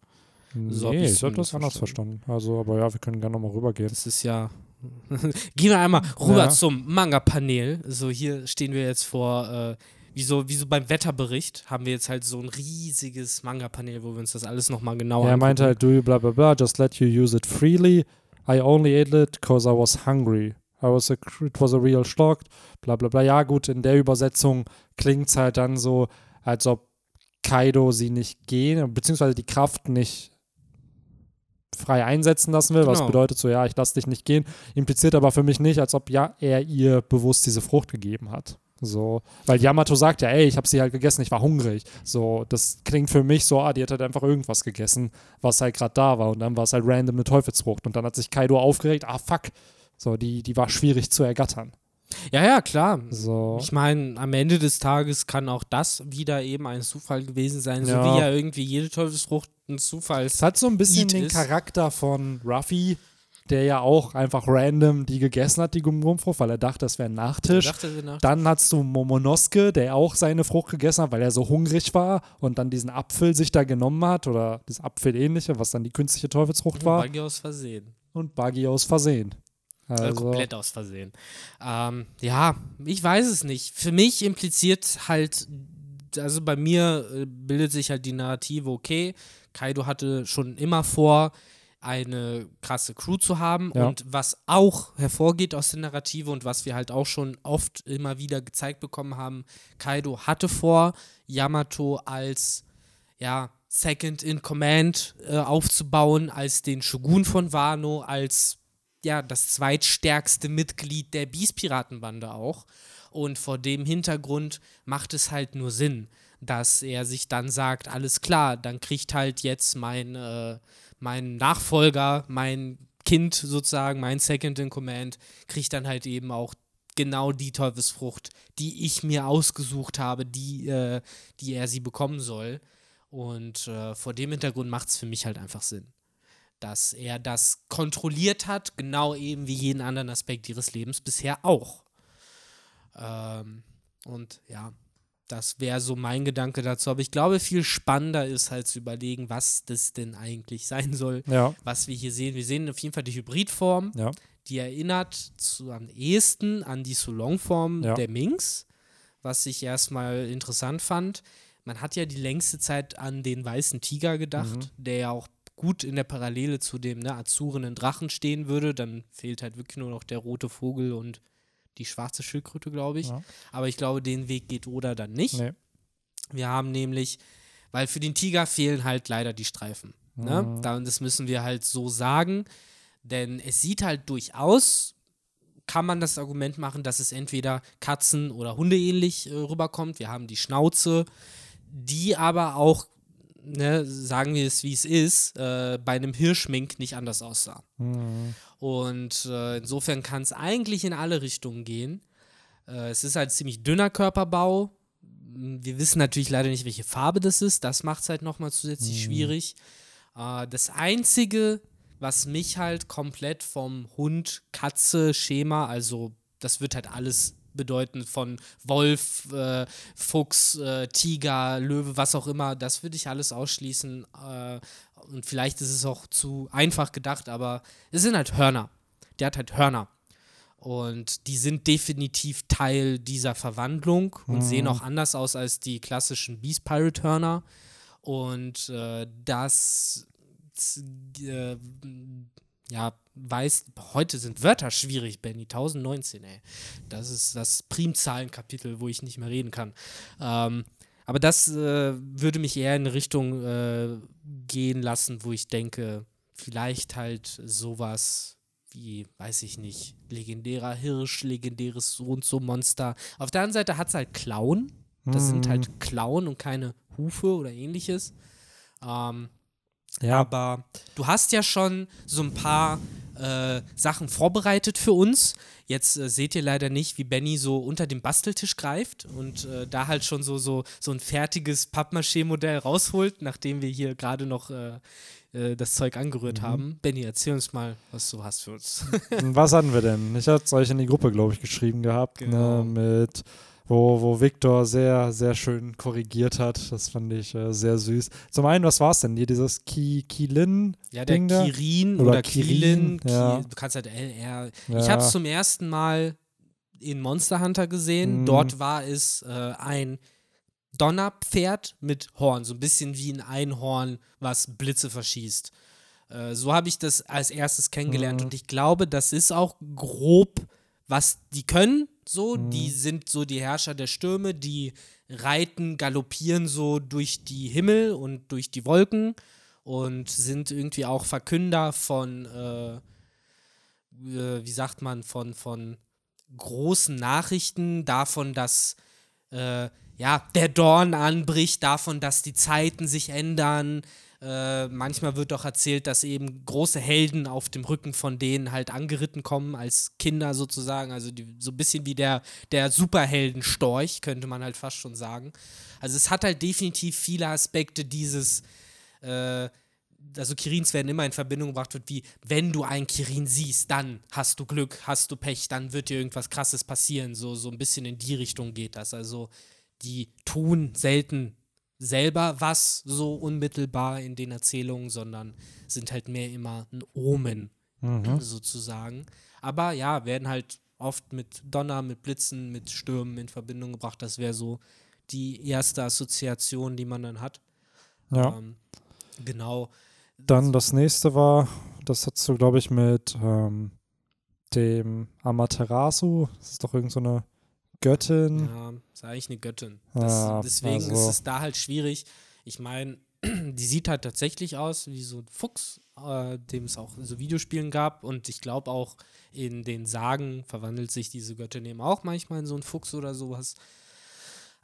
So hab nee, ich's ich habe das anders verstanden. Also, aber ja, wir können gerne nochmal rübergehen. Das ist ja. <laughs> Gehen wir einmal rüber Ja. zum Manga-Panel. So, hier stehen wir jetzt vor, äh, wie, so, wie so beim Wetterbericht, haben wir jetzt halt so ein riesiges Manga-Panel, wo wir uns das alles nochmal genauer Ja, er meinte halt, do you blah blah blah, just let you use it freely. I only ate it because I was hungry. I was a, it was a real shock. Bla bla bla. Ja, gut, in der Übersetzung klingt es halt dann so, als ob Kaido sie nicht gehen, beziehungsweise die Kraft nicht frei einsetzen lassen will, was Genau. bedeutet so, ja, ich lasse dich nicht gehen. Impliziert aber für mich nicht, als ob ja er ihr bewusst diese Frucht gegeben hat. So, weil Yamato sagt ja, ey, ich habe sie halt gegessen, ich war hungrig. So, das klingt für mich so, ah, die hat halt einfach irgendwas gegessen, was halt gerade da war und dann war es halt random eine Teufelsfrucht und dann hat sich Kaido aufgeregt, ah, fuck. So, die, die war schwierig zu ergattern. Ja, ja, klar. So. Ich meine, am Ende des Tages kann auch das wieder eben ein Zufall gewesen sein, so Ja. wie ja irgendwie jede Teufelsfrucht ein Zufall Es hat so ein bisschen Eat den ist. Charakter von Ruffy, der ja auch einfach random die gegessen hat, die Gumrumfrucht, weil er dachte, das wäre ein Nachtisch. Dachte sie nach Dann hast du Momonosuke, der auch seine Frucht gegessen hat, weil er so hungrig war und dann diesen Apfel sich da genommen hat oder dieses Apfelähnliche, was dann die künstliche Teufelsfrucht war. Buggy aus Versehen. Und Buggy aus Versehen. Äh, Also, komplett aus Versehen. Ähm, ja, ich weiß es nicht. Für mich impliziert halt, also bei mir äh, bildet sich halt die Narrative, okay, Kaido hatte schon immer vor, eine krasse Crew zu haben. Ja. Und was auch hervorgeht aus der Narrative und was wir halt auch schon oft immer wieder gezeigt bekommen haben, Kaido hatte vor, Yamato als ja, Second in Command äh, aufzubauen, als den Shogun von Wano, als ja, das zweitstärkste Mitglied der Beast-Piratenbande auch. Und vor dem Hintergrund macht es halt nur Sinn, dass er sich dann sagt, alles klar, dann kriegt halt jetzt mein, äh, mein Nachfolger, mein Kind sozusagen, mein Second in Command, kriegt dann halt eben auch genau die Teufelsfrucht, die ich mir ausgesucht habe, die, äh, die er sie bekommen soll. Und äh, vor dem Hintergrund macht es für mich halt einfach Sinn dass er das kontrolliert hat, genau eben wie jeden anderen Aspekt ihres Lebens bisher auch. Ähm, und ja, das wäre so mein Gedanke dazu. Aber ich glaube, viel spannender ist halt zu überlegen, was das denn eigentlich sein soll, ja, was wir hier sehen. Wir sehen auf jeden Fall die Hybridform, ja. die erinnert zu, am ehesten an die Solong-Form Ja. der Minx, was ich erstmal interessant fand. Man hat ja die längste Zeit an den weißen Tiger gedacht, Mhm. der ja auch gut in der Parallele zu dem ne, azurenen Drachen stehen würde. Dann fehlt halt wirklich nur noch der rote Vogel und die schwarze Schildkröte, glaube ich. Ja. Aber ich glaube, den Weg geht Oda dann nicht. Nee. Wir haben nämlich, weil für den Tiger fehlen halt leider die Streifen. Ne? Mhm. Da, und das müssen wir halt so sagen. Denn es sieht halt durchaus, kann man das Argument machen, dass es entweder Katzen- oder Hundeähnlich äh, rüberkommt. Wir haben die Schnauze, die aber auch, ne, sagen wir es wie es ist, äh, bei einem Hirschmink nicht anders aussah. Mhm. Und äh, insofern kann es eigentlich in alle Richtungen gehen. Äh, es ist halt ziemlich dünner Körperbau. Wir wissen natürlich leider nicht, welche Farbe das ist. Das macht es halt nochmal zusätzlich schwierig. Äh, das Einzige, was mich halt komplett vom Hund-Katze-Schema, also das wird halt alles bedeuten von Wolf, äh, Fuchs, äh, Tiger, Löwe, was auch immer, das würde ich alles ausschließen. Äh, und vielleicht ist es auch zu einfach gedacht, aber es sind halt Hörner. Der hat halt Hörner. Und die sind definitiv Teil dieser Verwandlung und sehen auch anders aus als die klassischen Beast Pirate Hörner. Und äh, das äh, ja, weiß, heute sind Wörter schwierig, Benny. 1019, ey. Das ist das Primzahlenkapitel, wo ich nicht mehr reden kann. Ähm, aber das äh, würde mich eher in eine Richtung äh, gehen lassen, wo ich denke, vielleicht halt sowas wie, weiß ich nicht, legendärer Hirsch, legendäres so und so Monster. Auf der anderen Seite hat es halt Klauen. Das sind halt Klauen und keine Hufe oder ähnliches. Ähm, Ja, aber du hast ja schon so ein paar äh, Sachen vorbereitet für uns. Jetzt äh, seht ihr leider nicht, wie Benny so unter dem Basteltisch greift und äh, da halt schon so, so, so ein fertiges Pappmaché-Modell rausholt, nachdem wir hier gerade noch äh, äh, das Zeug angerührt haben. Benny, erzähl uns mal, was du hast für uns. was hatten wir denn? Ich hatte es euch in die Gruppe, glaube ich, geschrieben gehabt, Genau. ne, mit wo, wo Victor sehr, sehr schön korrigiert hat. Das fand ich äh, sehr süß. Zum einen, was war es denn? Hier dieses Ki Kilin? Ja, der Ding? Kirin Oder oder, Kirin, Kilin. ja. Ki, du kannst halt LR. Ja. Ich habe es zum ersten Mal in Monster Hunter gesehen. Mhm. Dort war es äh, ein Donnerpferd mit Horn. So ein bisschen wie ein Einhorn, was Blitze verschießt. Äh, so habe ich das als erstes kennengelernt. Mhm. Und ich glaube, das ist auch grob, was die können. So, Mhm. die sind so die Herrscher der Stürme, die reiten, galoppieren so durch die Himmel und durch die Wolken und sind irgendwie auch Verkünder von, äh, äh, wie sagt man, von, von großen Nachrichten, davon, dass äh, ja, der Dorn anbricht, davon, dass die Zeiten sich ändern. Äh, manchmal wird auch erzählt, dass eben große Helden auf dem Rücken von denen halt angeritten kommen, als Kinder sozusagen. Also die, so ein bisschen wie der, der Superheldenstorch, könnte man halt fast schon sagen. Also es hat halt definitiv viele Aspekte dieses, äh, also Kirins werden immer in Verbindung gebracht wird, wie wenn du einen Kirin siehst, dann hast du Glück, hast du Pech, dann wird dir irgendwas krasses passieren. So, so ein bisschen in die Richtung geht das. Also die tun selten selber was so unmittelbar in den Erzählungen, sondern sind halt mehr immer ein Omen Mhm. sozusagen. Aber ja, werden halt oft mit Donner, mit Blitzen, mit Stürmen in Verbindung gebracht. Das wäre so die erste Assoziation, die man dann hat. Ja. Ähm, genau. Dann das nächste war, das hast du, glaube ich, mit ähm, dem Amaterasu. Das ist doch irgend so eine Göttin. Ja, ist eigentlich eine Göttin. Das, Ja, deswegen also- ist es da halt schwierig. Ich meine, <clears throat> die sieht halt tatsächlich aus wie so ein Fuchs, äh, dem es auch in so Videospielen gab. Und ich glaube auch in den Sagen verwandelt sich diese Göttin eben auch manchmal in so einen Fuchs oder sowas.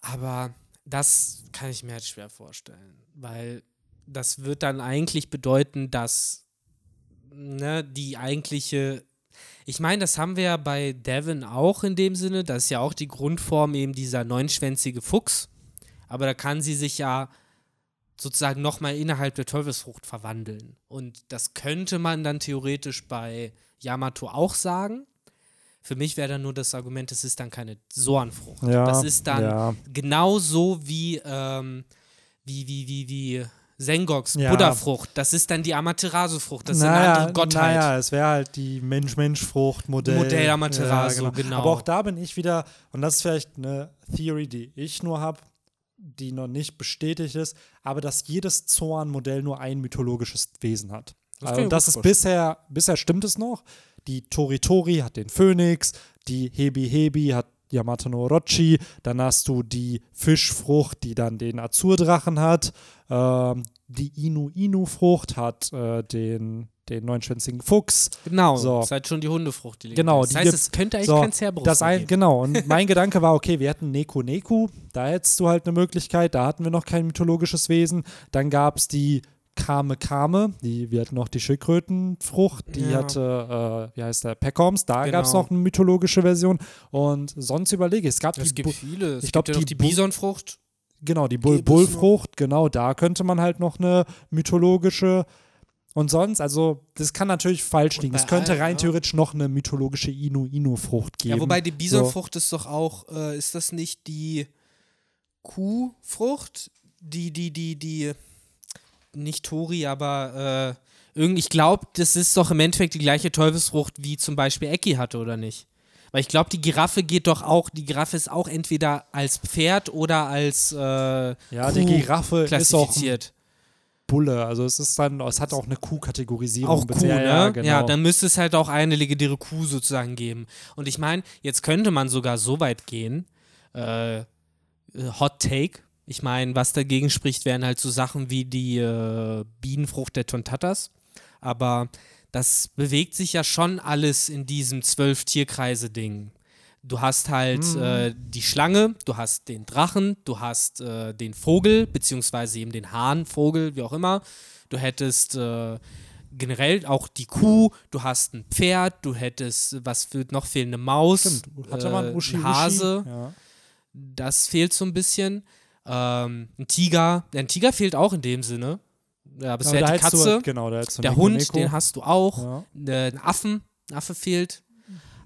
Aber das kann ich mir halt schwer vorstellen, weil das wird dann eigentlich bedeuten, dass ne, die eigentliche ich meine, das haben wir ja bei Devon auch in dem Sinne. Das ist ja auch die Grundform eben dieser neunschwänzige Fuchs. Aber da kann sie sich ja sozusagen nochmal innerhalb der Teufelsfrucht verwandeln. Und das könnte man dann theoretisch bei Yamato auch sagen. Für mich wäre dann nur das Argument, es ist dann keine Soanfrucht. Ja, das ist dann ja. genauso wie, ähm, wie, wie, wie, wie Sengoks Ja. Buddha-Frucht. Das ist dann die Amaterasu-Frucht. Das ist naja, eine andere Gottheit. Naja, es wäre halt die Mensch-Mensch-Frucht-Modell. Modell Amaterasu, Ja, genau. Aber auch da bin ich wieder, und das ist vielleicht eine Theory, die ich nur habe, die noch nicht bestätigt ist, aber dass jedes Zorn-Modell nur ein mythologisches Wesen hat. Das Also das ist bisher, bisher stimmt es noch. Die Toritori hat den Phönix, die Hebi Hebi hat Yamato no Orochi, dann hast du die Fischfrucht, die dann den Azurdrachen hat, ähm, die Inu Inu Frucht hat äh, den, den neunschwänzigen Fuchs. Genau, So. das ist halt schon die Hundefrucht. Die Genau, das die heißt, es könnte eigentlich So, kein Cerberus das mehr ein, geben. Genau, und <laughs> mein Gedanke war, okay, wir hatten Neko Neku, da hättest du halt eine Möglichkeit, da hatten wir noch kein mythologisches Wesen. Dann gab es die Kame Kame, die, wir hatten noch die Schildkrötenfrucht, die Ja. hatte, äh, wie heißt der, Peckoms, da Genau. gab es noch eine mythologische Version. Und sonst überlege ich, es gab Es die, gibt viele. Es ich glaub, gibt ja noch die die Bisonfrucht. genau, die Bull. Bullfrucht, genau, da könnte man halt noch eine mythologische und sonst, also das kann natürlich falsch liegen. Es könnte allen, rein ja. theoretisch noch eine mythologische Inu-Inu-Frucht geben. Ja, wobei die Bisonfrucht ist doch auch, äh, ist das nicht die Kuhfrucht? Die, die, die, die, nicht Tori, aber äh, irgend, ich glaube, das ist doch im Endeffekt die gleiche Teufelsfrucht, wie zum Beispiel Eki hatte, oder nicht? Weil ich glaube, die Giraffe geht doch auch, die Giraffe ist auch entweder als Pferd oder als äh, Ja, Kuh die Giraffe ist auch klassifiziert. Bulle. Also es ist dann, es hat auch eine Kuh-Kategorisierung. Auch Kuh, ja, ne? Ja, genau. ja, dann müsste es halt auch eine legendäre Kuh sozusagen geben. Und ich meine, jetzt könnte man sogar so weit gehen, äh, Hot Take. Ich meine, was dagegen spricht, wären halt so Sachen wie die äh, Bienenfrucht der Tontatas. Aber das bewegt sich ja schon alles in diesem Zwölf-Tierkreise-Ding. Du hast halt Mhm. äh, die Schlange, du hast den Drachen, du hast äh, den Vogel, beziehungsweise eben den Hahn, Vogel, wie auch immer. Du hättest äh, generell auch die Kuh, du hast ein Pferd, du hättest, was für noch fehlen, eine Maus, Stimmt. Hatte äh, man Uschi ein Hase? Ja. das fehlt so ein bisschen. Ähm, ein Tiger, ein Tiger fehlt auch in dem Sinne. Ja, aber es Aber wäre die Katze. Du, genau, Der Hund, Neko. den hast du auch. Ja. Äh, Ein Affen, ein Affe fehlt.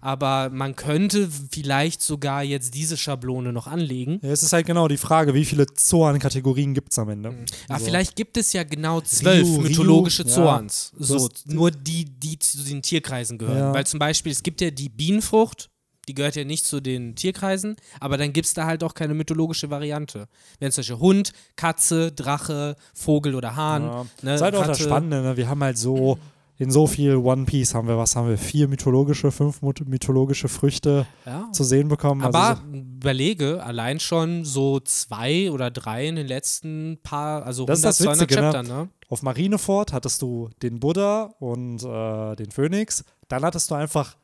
aber man könnte vielleicht sogar jetzt diese Schablone noch anlegen. Ja, es ist halt genau die Frage, wie viele Zoan-Kategorien gibt es am Ende. Mhm. Aber so. vielleicht gibt es ja genau zwölf Ryu, mythologische Ryu, Zoans. Ja, so, nur die, die zu den Tierkreisen gehören. Ja. Weil zum Beispiel, es gibt ja die Bienenfrucht, die gehört ja nicht zu den Tierkreisen, aber dann gibt es da halt auch keine mythologische Variante. Wenn zum Beispiel Hund, Katze, Drache, Vogel oder Hahn. Ja. Ne, das ist halt auch das Spannende, ne? wir haben halt so in so viel One Piece haben wir, was haben wir, vier mythologische, fünf mythologische Früchte ja. zu sehen bekommen. Aber also so überlege, allein schon so zwei oder drei in den letzten paar, also das 100, ist das Witzige, 200 Chapter, ne? Auf Marineford hattest du den Buddha und äh, den Phönix. Dann hattest du einfach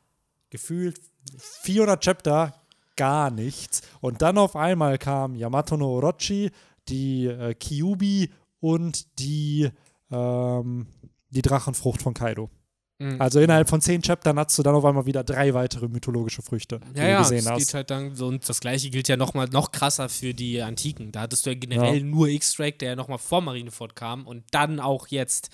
gefühlt 400 Chapter gar nichts. Und dann auf einmal kam Yamato no Orochi, die äh, Kyubi und die ähm, die Drachenfrucht von Kaido. Mhm. Also innerhalb von zehn Chaptern hast du dann auf einmal wieder drei weitere mythologische Früchte, die ja, du gesehen ja, das hast. Geht halt dann, und das gleiche gilt ja noch mal noch krasser für die Antiken. Da hattest du ja generell ja. nur X-Drake, der ja nochmal vor Marineford kam und dann auch jetzt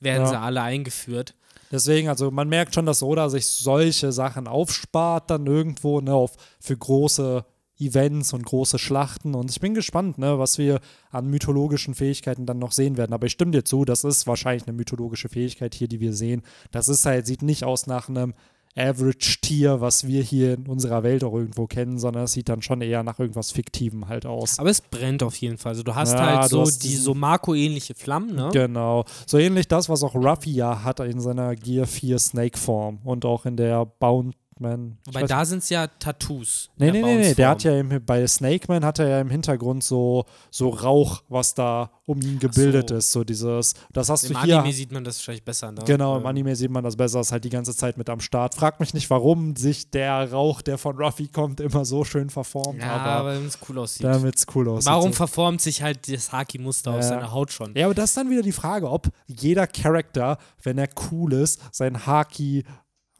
werden sie alle eingeführt. Deswegen, also man merkt schon, dass Oda sich solche Sachen aufspart dann irgendwo, ne, auf, für große Events und große Schlachten. Und ich bin gespannt, ne, was wir an mythologischen Fähigkeiten dann noch sehen werden. Aber ich stimme dir zu, das ist wahrscheinlich eine mythologische Fähigkeit hier, die wir sehen. Das ist halt, sieht nicht aus nach einem Average-Tier, was wir hier in unserer Welt auch irgendwo kennen, sondern es sieht dann schon eher nach irgendwas Fiktivem halt aus. Aber es brennt auf jeden Fall. Also du hast ja, halt so die so Marco-ähnliche Flammen, ne? Genau. So ähnlich das, was auch Ruffy ja hat in seiner Gear 4 Snake-Form und auch in der Bound Man. Wobei da sind es ja Tattoos. Nee, nee, nee, nee. Der hat ja im, bei Snake Man hat er ja im Hintergrund so, so Rauch, was da um ihn gebildet so. ist. So dieses, das hast Im du hier. Im Anime sieht man das wahrscheinlich besser, ne? Genau, im Anime sieht man das besser, ist halt die ganze Zeit mit am Start. Frag mich nicht, warum sich der Rauch, der von Ruffy kommt, immer so schön verformt. Ja, aber damit es cool aussieht. Damit es cool aussieht. Warum verformt sich halt das Haki-Muster ja. auf seiner Haut schon? Ja, aber das ist dann wieder die Frage, ob jeder Charakter, wenn er cool ist, sein Haki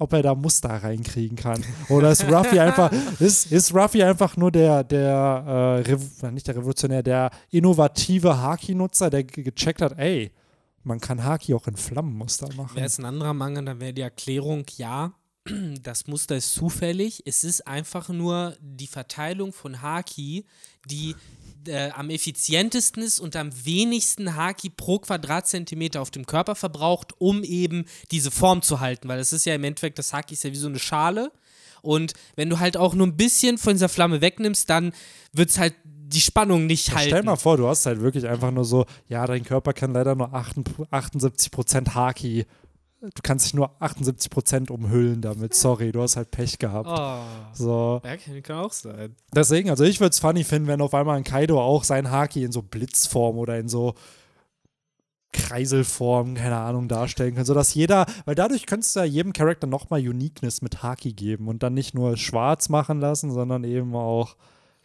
ob er da Muster reinkriegen kann. Oder ist Ruffy einfach, ist, ist Ruffy einfach nur der, der äh, nicht der Revolutionär, der innovative Haki-Nutzer, der gecheckt hat, ey, man kann Haki auch in Flammenmuster machen. Wäre es ein anderer Mangel, dann wäre die Erklärung, ja, <clears throat> das Muster ist zufällig. Es ist einfach nur die Verteilung von Haki, die äh, am effizientesten ist und am wenigsten Haki pro Quadratzentimeter auf dem Körper verbraucht, um eben diese Form zu halten. Weil das ist ja im Endeffekt, das Haki ist ja wie so eine Schale. Und wenn du halt auch nur ein bisschen von dieser Flamme wegnimmst, dann wird es halt die Spannung nicht ja, halten. Stell mal vor, du hast halt wirklich einfach nur so, ja, dein Körper kann leider nur 78% Haki du kannst dich nur 78% umhüllen damit. Sorry, du hast halt Pech gehabt. Oh, so. Ja, kann auch sein. Deswegen, also ich würde es funny finden, wenn auf einmal ein Kaido auch sein Haki in so Blitzform oder in so Kreiselform, keine Ahnung, darstellen kann, sodass jeder, weil dadurch könntest du ja jedem Charakter nochmal Uniqueness mit Haki geben und dann nicht nur schwarz machen lassen, sondern eben auch.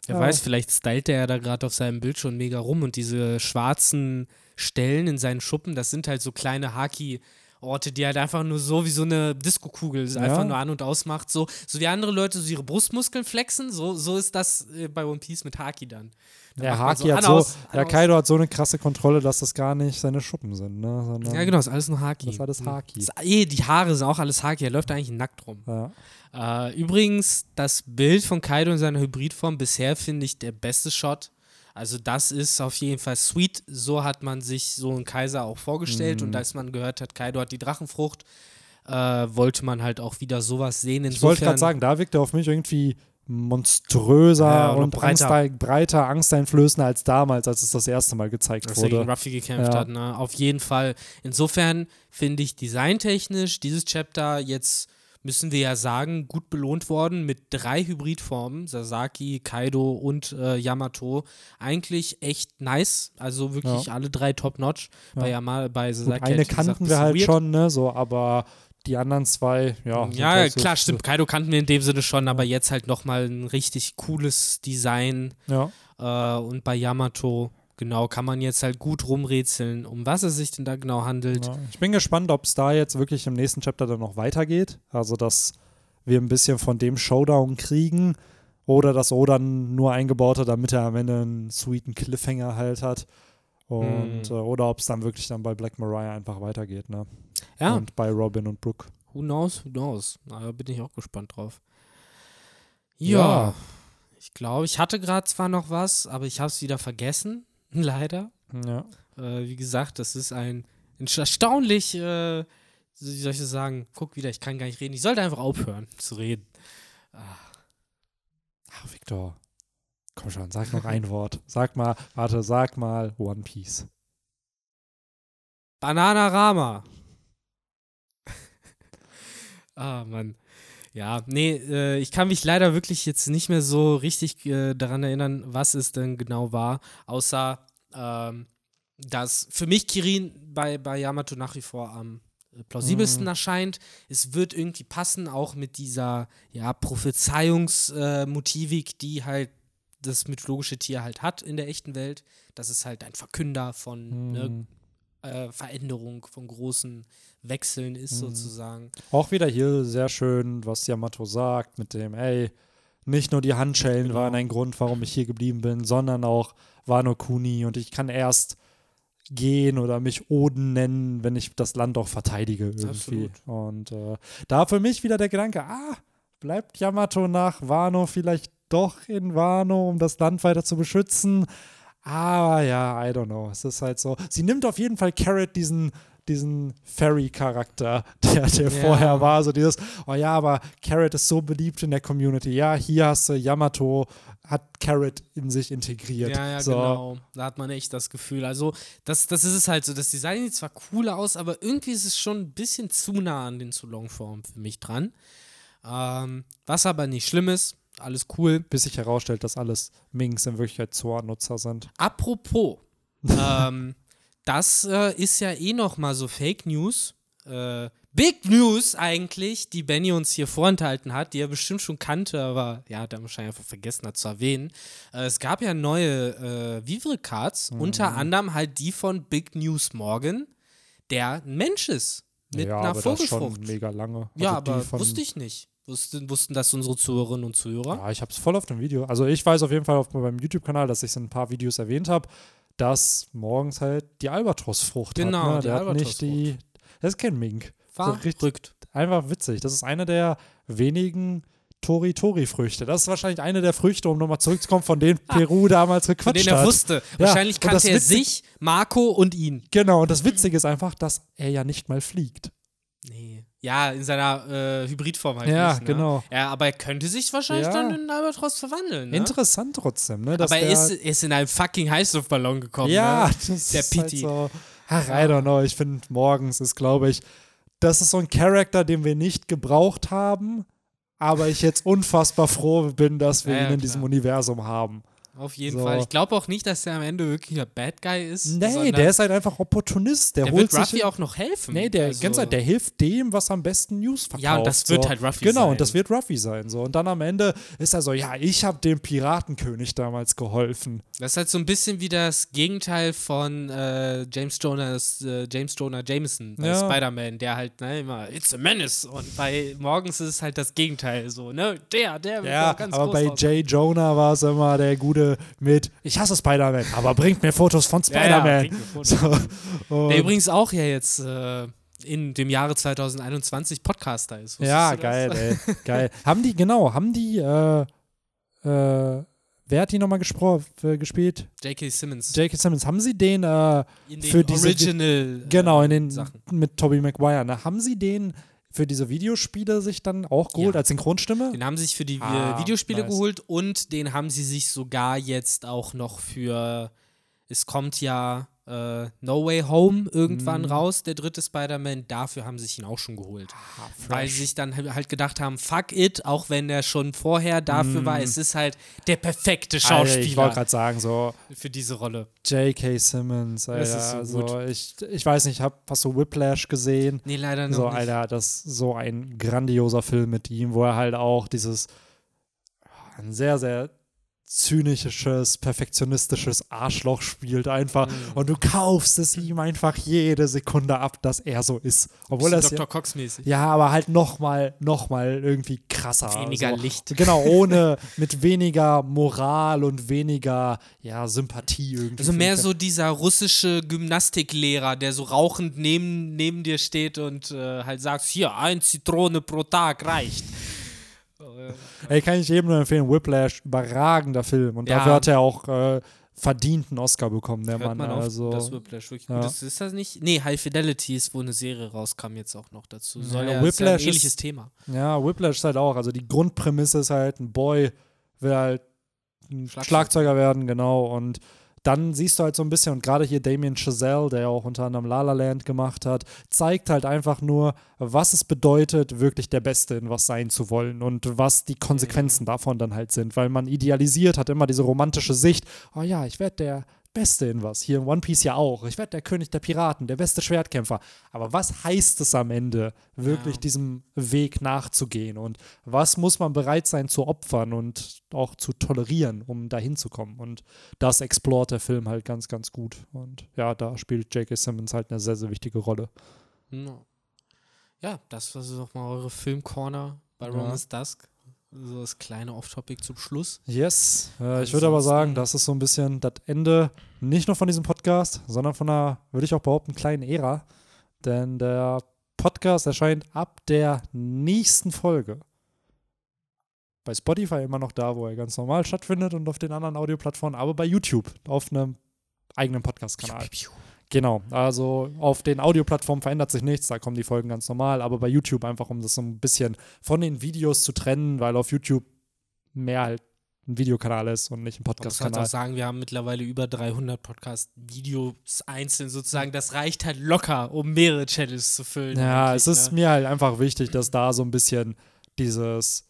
Wer ja. weiß, vielleicht stylt er ja da gerade auf seinem Bild schon mega rum und diese schwarzen Stellen in seinen Schuppen, das sind halt so kleine Haki- Orte, die halt einfach nur so wie so eine Disco-Kugel ja. einfach nur an und ausmacht. So, so wie andere Leute so ihre Brustmuskeln flexen, so, so ist das äh, bei One Piece mit Haki dann. Da ja, Haki so hat so, aus, ja, Kaido hat so eine krasse Kontrolle, dass das gar nicht seine Schuppen sind, ne? Sondern ja, genau, ist alles nur Haki. Das war das Haki. Das, eh, die Haare sind auch alles Haki, er läuft eigentlich nackt rum. Ja. Äh, übrigens, das Bild von Kaido in seiner Hybridform bisher finde ich der beste Shot also das ist auf jeden Fall sweet. So hat man sich so einen Kaiser auch vorgestellt. Mhm. Und als man gehört hat, Kaido hat die Drachenfrucht, äh, wollte man halt auch wieder sowas sehen. Insofern, ich wollte gerade sagen, da wirkt er auf mich irgendwie monströser ja, und, breiter. Angst, breiter, angsteinflößender als damals, als es das erste Mal gezeigt als wurde. Als er gegen Ruffy gekämpft ja. hat, ne? Auf jeden Fall. Insofern finde ich designtechnisch dieses Chapter jetzt müssen wir ja sagen, gut belohnt worden mit drei Hybridformen, Sasaki, Kaido und äh, Yamato. Eigentlich echt nice, also wirklich ja. alle drei top-notch. Ja. Bei, Yama, bei Sasaki Gut, eine kannten wir halt weird. schon, ne, so, aber die anderen zwei, ja. Ja, halt so klar, stimmt. Kaido kannten wir in dem Sinne schon, aber jetzt halt nochmal ein richtig cooles Design. Ja. Äh, und bei Yamato Genau, kann man jetzt halt gut rumrätseln, um was es sich denn da genau handelt. Ja, ich bin gespannt, ob es da jetzt wirklich im nächsten Chapter dann noch weitergeht. Also, dass wir ein bisschen von dem Showdown kriegen oder dass Oda nur eingebaut hat, damit er am Ende einen sweeten Cliffhanger halt hat. Und, äh, oder ob es dann wirklich dann bei Black Mariah einfach weitergeht, ne? Ja. Und bei Robin und Brooke. who knows, who knows. Da bin ich auch gespannt drauf. Ja. Ja, ich glaube, ich hatte gerade zwar noch was, aber ich habe es wieder vergessen, leider. Ja. Äh, wie gesagt, das ist ein, ein erstaunlich, äh, wie soll ich das sagen? Guck wieder, ich kann gar nicht reden. Ich sollte einfach aufhören zu reden. Ach, Victor. Komm schon, sag noch ein Wort. Sag mal, warte, sag mal One Piece. Bananarama. <laughs> ah, Mann. Ja, nee, äh, ich kann mich leider wirklich jetzt nicht mehr so richtig äh, daran erinnern, was es denn genau war, außer ähm, dass für mich Kirin bei, bei Yamato nach wie vor am äh, plausibelsten Mhm. erscheint. Es wird irgendwie passen, auch mit dieser ja, Prophezeiungsmotivik, die halt das mythologische Tier halt hat in der echten Welt. Das ist halt ein Verkünder von ne, Mhm. äh, Veränderung, von großen Wechseln ist, Mhm. sozusagen. Auch wieder hier sehr schön, was Yamato sagt, mit dem, ey, nicht nur die Handschellen Genau. waren ein Grund, warum ich hier geblieben bin, sondern auch Wano Kuni und ich kann erst gehen oder mich Oden nennen, wenn ich das Land auch verteidige irgendwie. Absolut. Und äh, da für mich wieder der Gedanke, ah, bleibt Yamato nach Wano vielleicht doch in Wano, um das Land weiter zu beschützen. Aber ja, I don't know. Es ist halt so. Sie nimmt auf jeden Fall Carrot diesen, diesen Fairy-Charakter, <laughs> der, der Ja. vorher war. So dieses, oh ja, aber Carrot ist so beliebt in der Community. Ja, hier hast du Yamato, hat Carrot in sich integriert. Ja, ja, so. genau. Da hat man echt das Gefühl. Also, das, das ist es halt so. Das Design sieht zwar cool aus, aber irgendwie ist es schon ein bisschen zu nah an den zu Longform für mich dran. Ähm, was aber nicht schlimm ist. Alles cool. Bis sich herausstellt, dass alles Minks in Wirklichkeit Zor-Nutzer sind. Apropos, <laughs> ähm, das äh, ist ja eh noch mal so Fake News. Äh, Big News eigentlich, die Benny uns hier vorenthalten hat, die er bestimmt schon kannte, aber ja, hat er wahrscheinlich einfach vergessen hat zu erwähnen. Äh, es gab ja neue äh, Vivre-Cards, Mhm. unter anderem halt die von Big News Morgan, der ein Mensch ist. Mit ja, einer aber das schon Vogelfrucht. mega lange. ja, Also die aber wusste ich nicht. Wussten, wussten das unsere Zuhörerinnen und Zuhörer? Ja, ich habe es voll auf dem Video. Also ich weiß auf jeden Fall auf meinem YouTube-Kanal, dass ich es in ein paar Videos erwähnt habe, dass morgens halt die Albatrossfrucht Genau, hat. Ne? die Der hat nicht die. Das ist kein Mink. Richtig- verrückt. Einfach witzig. Das ist eine der wenigen Tori-Tori-Früchte. Das ist wahrscheinlich eine der Früchte, um nochmal zurückzukommen, von denen <laughs> Peru damals gequatscht denen er hat. wusste. Wahrscheinlich und das kannte er sich, Marco und ihn. Genau, und das Witzige ist einfach, dass er ja nicht mal fliegt. Nee. Ja, in seiner äh, Hybridform halt Ja, nicht, ne? genau. Ja, aber er könnte sich wahrscheinlich Ja. dann in einen Albatros verwandeln, ne? Interessant trotzdem, ne? Aber er ist, ist in einen fucking Heißluftballon gekommen, Ja, ne? das Der ist halt Pity. so. Ach, I don't know. Ich finde, morgens ist, glaube ich, das ist so ein Charakter, den wir nicht gebraucht haben, aber ich jetzt unfassbar froh bin, dass wir Ja, ja, ihn in klar. diesem Universum haben. Auf jeden So. Fall. Ich glaube auch nicht, dass er am Ende wirklich ein Bad Guy ist. Nee, der ist halt einfach Opportunist. Der, der holt wird Ruffy auch noch helfen. Nee, der, also, ganz halt, der hilft dem, was am besten News verkauft. Ja, und das wird so. halt Ruffy Genau, sein. und das wird Ruffy sein. So. Und dann am Ende ist er so, ja, ich habe dem Piratenkönig damals geholfen. Das ist halt so ein bisschen wie das Gegenteil von äh, James Jonas, äh, James Jonah Jameson bei Ja. Spider-Man, der halt ne, immer It's a Menace und bei Morgens ist es halt das Gegenteil so, ne? Der, der wird Ja, ganz aber groß bei. Jay Jonah war es immer der Gute mit, ich hasse Spider-Man, aber bringt mir Fotos von <laughs> Ja, ja, Spider-Man. mir Fotos. so, Der übrigens auch ja jetzt äh, in dem Jahre 2021 Podcaster ist. Wusstest ja, geil, ey. <laughs> geil. Haben die, genau, haben die, äh, äh, wer hat die nochmal äh, gespielt? J.K. Simmons. J.K. Simmons. Haben sie den, äh, in den für diese- Original genau, äh, in den, Sachen. mit Tobey Maguire, ne? Haben sie den für diese Videospiele sich dann auch geholt Ja. als Synchronstimme? Den haben sie sich für die Ah, äh, Videospiele nice. geholt und den haben sie sich sogar jetzt auch noch für. Es kommt ja äh, No Way Home irgendwann Mhm. raus, der dritte Spider-Man. Dafür haben sie sich ihn auch schon geholt. Ah, Weil sie sich dann halt gedacht haben: fuck it, auch wenn der schon vorher dafür war, es ist halt der perfekte Alter, Mhm. ich wollte Schauspieler gerade sagen, so für diese Rolle. J.K. Simmons, Alter. Das ist so also gut. ich, ich weiß nicht, hab, hast du Whiplash gesehen? Nee, leider So, nicht. Alter, das ist so ein grandioser Film mit ihm, wo er halt auch dieses ein sehr, sehr zynisches, perfektionistisches Arschloch spielt einfach Mhm. und du kaufst es ihm einfach jede Sekunde ab, dass er so ist. Obwohl er es Dr. ja, Cox mäßig. ja, aber halt nochmal, nochmal irgendwie krasser. Weniger so. Licht. Genau, <laughs> ohne, mit weniger Moral und weniger, ja, Sympathie irgendwie. Also mehr so dieser russische Gymnastiklehrer, der so rauchend neben, neben dir steht und äh, halt sagt, hier, ein Zitrone pro Tag reicht. Ey, kann ich jedem nur empfehlen. Whiplash, überragender Film. Und Ja. dafür hat er auch äh, verdient einen Oscar bekommen, der Hört Mann. man auf, also, das Whiplash wirklich ja. gut ist. Ist das nicht? Nee, High Fidelity ist, wo eine Serie rauskam jetzt auch noch dazu. Soll Ja, ja, ist ja ein Whiplash ähnliches ist- Thema. ja, Whiplash ist halt auch. Also die Grundprämisse ist halt, ein Boy will halt ein Schlagzeuger. Schlagzeuger werden, genau. Und dann siehst du halt so ein bisschen, und gerade hier Damien Chazelle, der ja auch unter anderem La La Land gemacht hat, zeigt halt einfach nur, was es bedeutet, wirklich der Beste in was sein zu wollen und was die Konsequenzen davon dann halt sind. Weil man idealisiert, hat immer diese romantische Sicht, oh ja, ich werde der Beste in was. Hier in One Piece ja auch. Ich werde der König der Piraten, der beste Schwertkämpfer. Aber was heißt es am Ende, wirklich Ja. diesem Weg nachzugehen? Und was muss man bereit sein zu opfern und auch zu tolerieren, um dahin zu kommen? Und das explort der Film halt ganz, ganz gut. Und ja, da spielt J.K. Simmons halt eine sehr, sehr wichtige Rolle. Ja, ja das war so nochmal eure Filmcorner bei Ja. Romans Dusk. So das kleine Off-Topic zum Schluss. Yes. Äh, ich würde aber sagen, das ist so ein bisschen das Ende nicht nur von diesem Podcast, sondern von einer, würde ich auch behaupten, kleinen Ära. Denn der Podcast erscheint ab der nächsten Folge bei Spotify immer noch da, wo er ganz normal stattfindet und auf den anderen Audioplattformen, aber bei YouTube auf einem eigenen Podcast-Kanal. Genau, also auf den Audioplattformen verändert sich nichts, da kommen die Folgen ganz normal, aber bei YouTube einfach, um das so ein bisschen von den Videos zu trennen, weil auf YouTube mehr halt ein Videokanal ist und nicht ein Man muss halt Podcast-Kanal. auch sagen, wir haben mittlerweile über 300 Podcast-Videos einzeln sozusagen. Das reicht halt locker, um mehrere Channels zu füllen. Ja, es ist ne? mir halt einfach wichtig, dass da so ein bisschen dieses,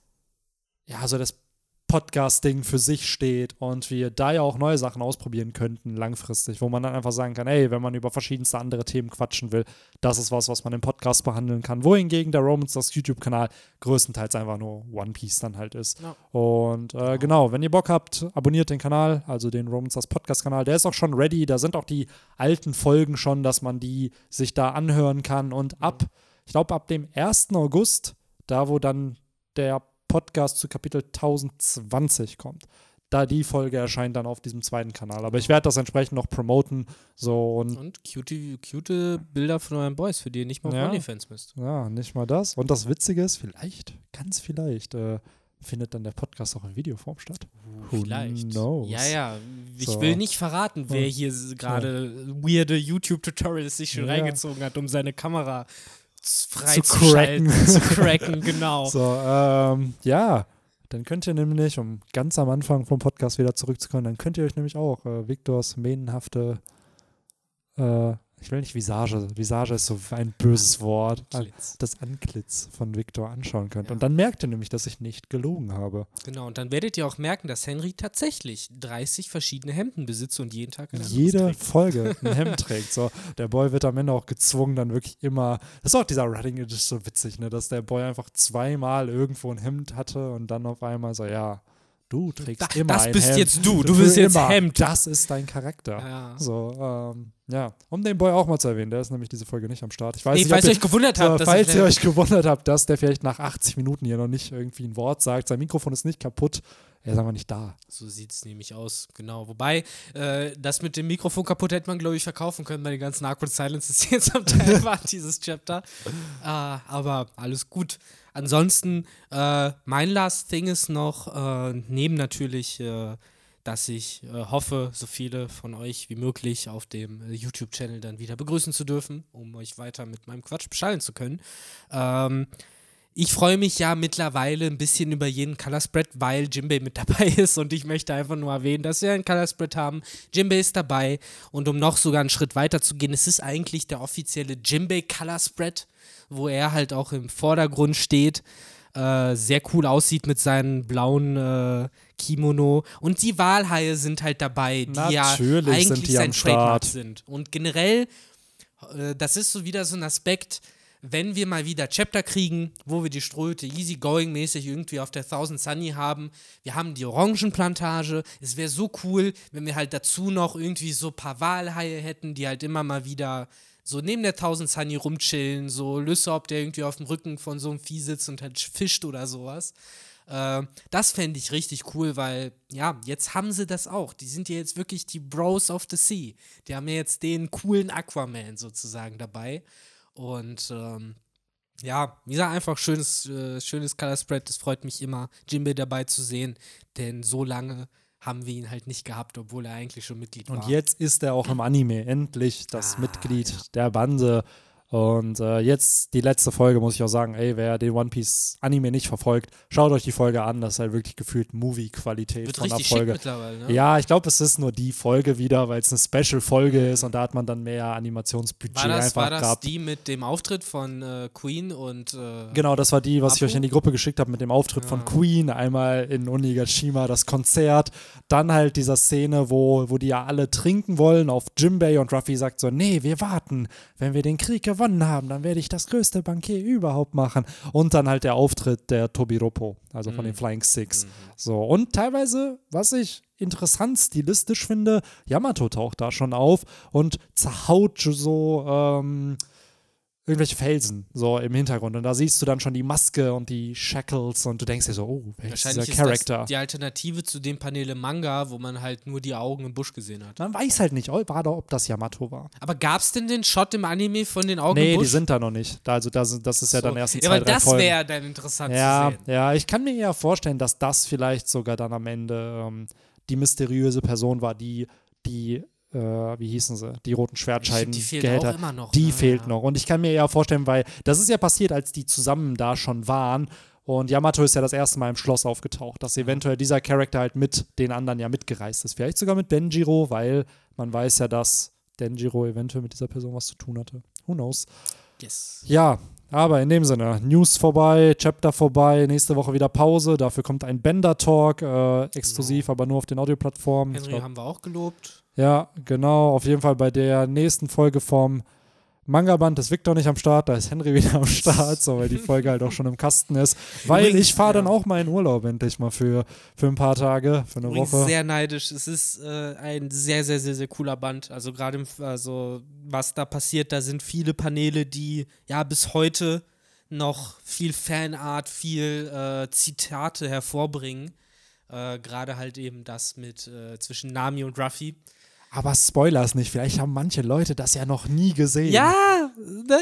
ja, so das Podcast-Ding für sich steht und wir da ja auch neue Sachen ausprobieren könnten, langfristig, wo man dann einfach sagen kann, hey, wenn man über verschiedenste andere Themen quatschen will, das ist was, was man im Podcast behandeln kann. Wohingegen der Romans, das YouTube-Kanal, größtenteils einfach nur One Piece dann halt ist. Ja. Und äh, genau, wenn ihr Bock habt, abonniert den Kanal, also den Romans das Podcast-Kanal. Der ist auch schon ready. Da sind auch die alten Folgen schon, dass man die sich da anhören kann. Und ab, ich glaube, ab dem 1. August, da wo dann der Podcast zu Kapitel 1020 kommt, da die Folge erscheint dann auf diesem zweiten Kanal. Aber ich werde das entsprechend noch promoten. So und Und cute, cute Bilder von euren Boys, für die ihr nicht mal auf Ja. OnlyFans müsst. ja, nicht mal das. Und das Witzige ist, vielleicht, ganz vielleicht, äh, findet dann der Podcast auch in Videoform statt. Who Vielleicht. knows? Ja, ja. Ich So. will nicht verraten, wer hier gerade weirde YouTube-Tutorials sich schon Ja. reingezogen hat, um seine Kamera z- cracken. freizuschalten, zu cracken, genau. <laughs> So, ähm, ja. Dann könnt ihr nämlich, um ganz am Anfang vom Podcast wieder zurückzukommen, dann könnt ihr euch nämlich auch äh, Viktors mähnenhafte, äh, ich will nicht Visage, Visage ist so ein böses Wort, Antlitz. das Antlitz von Viktor anschauen könnt. Ja. Und dann merkt ihr nämlich, dass ich nicht gelogen habe. Genau, und dann werdet ihr auch merken, dass Henry tatsächlich 30 verschiedene Hemden besitzt und jeden Tag ein Jede. Folge ein Hemd <laughs> trägt. So, der Boy wird am Ende auch gezwungen, dann wirklich immer. Das ist auch dieser Running, das ist so witzig, ne, dass der Boy einfach zweimal irgendwo ein Hemd hatte und dann auf einmal so, ja, du trägst Da- immer das ein bist Hemd. jetzt du, du bist jetzt immer. Hemd. Das ist dein Charakter. Ja. So, ähm, ja, um den Boy auch mal zu erwähnen, der ist nämlich diese Folge nicht am Start. Ich weiß Nee, nicht, falls ob ihr euch gewundert habt, dass falls ihr euch gewundert habt, dass der vielleicht nach 80 Minuten hier noch nicht irgendwie ein Wort sagt, sein Mikrofon ist nicht kaputt, er ist einfach nicht da. So sieht es nämlich aus, genau. Wobei, äh, das mit dem Mikrofon kaputt hätte man, glaube ich, verkaufen können bei den ganzen Awkward Silences, die jetzt am Teil <laughs> waren, dieses Chapter. Äh, aber alles gut. Ansonsten, äh, mein Last Thing ist noch, äh, neben natürlich, äh, dass ich äh, hoffe, so viele von euch wie möglich auf dem äh, YouTube-Channel dann wieder begrüßen zu dürfen, um euch weiter mit meinem Quatsch beschallen zu können. Ähm, ich freue mich ja mittlerweile ein bisschen über jeden Color Spread, weil Jimbei mit <laughs> dabei ist und ich möchte einfach nur erwähnen, dass wir einen Color Spread haben. Jimbei ist dabei und um noch sogar einen Schritt weiter zu gehen, es ist eigentlich der offizielle Jimbei Color Spread, wo er halt auch im Vordergrund steht. Äh, sehr cool aussieht mit seinem blauen äh, Kimono. Und die Walhaie sind halt dabei, die Natürlich ja eigentlich die sein Trademark sind. Und generell, äh, das ist so wieder so ein Aspekt, wenn wir mal wieder Chapter kriegen, wo wir die Ströte easygoing-mäßig irgendwie auf der Thousand Sunny haben, wir haben die Orangenplantage, es wäre so cool, wenn wir halt dazu noch irgendwie so ein paar Walhaie hätten, die halt immer mal wieder so neben der Thousand Sunny rumchillen, so Lysop, der irgendwie auf dem Rücken von so einem Vieh sitzt und halt fischt oder sowas. Äh, das fände ich richtig cool, weil, ja, jetzt haben sie das auch. Die sind ja jetzt wirklich die Bros of the Sea. Die haben ja jetzt den coolen Aquaman sozusagen dabei. Und ähm, ja, wie gesagt, einfach schönes, äh, schönes Color Spread. Das freut mich immer, Jimbe dabei zu sehen, denn so lange haben wir ihn halt nicht gehabt, obwohl er eigentlich schon Mitglied Und war. jetzt ist er auch im Anime endlich das Ah, Mitglied ja. der Bande. Und äh, jetzt die letzte Folge, muss ich auch sagen, ey, wer den One Piece Anime nicht verfolgt, schaut euch die Folge an. Das ist halt wirklich gefühlt Movie-Qualität von der Folge. ne? Ja, ich glaube, es ist nur die Folge wieder, weil es eine Special-Folge ist und da hat man dann mehr Animationsbudget War das, einfach war das gehabt. die mit dem Auftritt von äh, Queen und äh, Genau, das war die, was ich Apu? euch in die Gruppe geschickt habe mit dem Auftritt von Ja. Queen, einmal in Onigashima das Konzert, dann halt dieser Szene, wo, wo die ja alle trinken wollen auf Jimbei und Ruffy sagt so, nee, wir warten, wenn wir den Krieg gewonnen haben, dann werde ich das größte Bankier überhaupt machen und dann halt der Auftritt der Tobiropo, also von Mhm. den Flying Six. So, und teilweise, was ich interessant stilistisch finde, Yamato taucht da schon auf und zerhaut so ähm, irgendwelche Felsen so im Hintergrund. Und da siehst du dann schon die Maske und die Shackles und du denkst dir so, oh, ist dieser wahrscheinlich ist Charakter? das die Alternative zu dem Panel im Manga, wo man halt nur die Augen im Busch gesehen hat. Man weiß halt nicht, ob, gerade, ob das Yamato war. Aber gab es denn den Shot im Anime von den Augen nee, im Busch? die sind da noch nicht. Da- Also das, das ist ja dann So. erst in Ja, zwei, aber das wäre dann interessant Ja, zu sehen. ja, ich kann mir eher vorstellen, dass das vielleicht sogar dann am Ende ähm, die mysteriöse Person war, die die, äh, wie hießen sie, die roten Schwertscheiden die fehlt Gehälter. auch immer noch. Die ne? fehlt ja. noch. Und ich kann mir eher vorstellen, weil das ist ja passiert, als die zusammen da schon waren. Und Yamato ist ja das erste Mal im Schloss aufgetaucht, dass eventuell dieser Charakter halt mit den anderen ja mitgereist ist. Vielleicht sogar mit Denjiro, weil man weiß ja, dass Denjiro eventuell mit dieser Person was zu tun hatte. Who knows? Yes. Ja, aber in dem Sinne, News vorbei, Chapter vorbei, nächste Woche wieder Pause. Dafür kommt ein Bender-Talk, äh, exklusiv, aber nur auf den Audioplattformen. Henry glaub- haben wir auch gelobt. Ja, genau. Auf jeden Fall bei der nächsten Folge vom Manga-Band ist Victor nicht am Start, da ist Henry <laughs> wieder am Start, so weil die Folge halt auch schon im Kasten ist. Weil Übrigens, ich fahre dann ja. auch mal in Urlaub endlich mal für, für ein paar Tage, für eine Übrigens Woche. sehr neidisch. Es ist äh, ein sehr, sehr, sehr, sehr cooler Band. Also gerade, also was da passiert, da sind viele Paneele, die ja bis heute noch viel Fanart, viel äh, Zitate hervorbringen. Äh, gerade halt eben das mit äh, zwischen Nami und Ruffy. Aber Spoilers nicht, vielleicht haben manche Leute das ja noch nie gesehen. Ja, ne?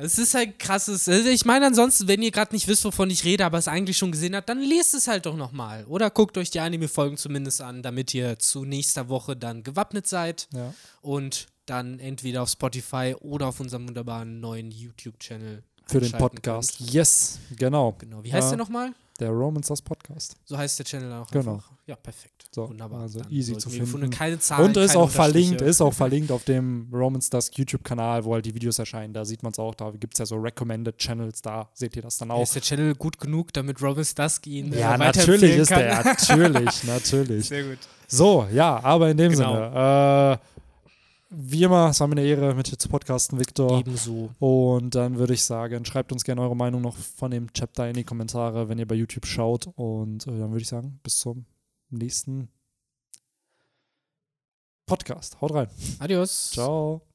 Es ist halt krasses. Ich meine, ansonsten, wenn ihr gerade nicht wisst, wovon ich rede, aber es eigentlich schon gesehen habt, dann lest es halt doch nochmal. Oder guckt euch die Anime-Folgen zumindest an, damit ihr zu nächster Woche dann gewappnet seid Ja. und dann entweder auf Spotify oder auf unserem wunderbaren neuen YouTube-Channel Für den Podcast. Könnt. Yes, genau. Genau. Wie heißt Ja. der nochmal? Der Romans das Podcast. So heißt der Channel auch. Genau. Einfach. Ja, perfekt. So, Wunderbar. also Dann easy zu finden. Keine Zahlen, Und ist auch verlinkt, ist auch <laughs> verlinkt auf dem Romans Dusk YouTube-Kanal, wo halt die Videos erscheinen. Da sieht man es auch. Da gibt es ja so Recommended Channels, da seht ihr das dann auch. Ist der Channel gut genug, damit Robin Stusk ihn äh, Ja, weiterempfehlen natürlich ist kann? der. Natürlich, <laughs> natürlich. Sehr gut. So, ja, aber in dem Genau. Sinne, äh, wie immer, es war mir eine Ehre, mit dir zu podcasten, Victor. Ebenso. Und dann würde ich sagen, schreibt uns gerne eure Meinung noch von dem Chapter in die Kommentare, wenn ihr bei YouTube schaut. Und äh, dann würde ich sagen, bis zum nächsten Podcast. Haut rein. Adios. Ciao.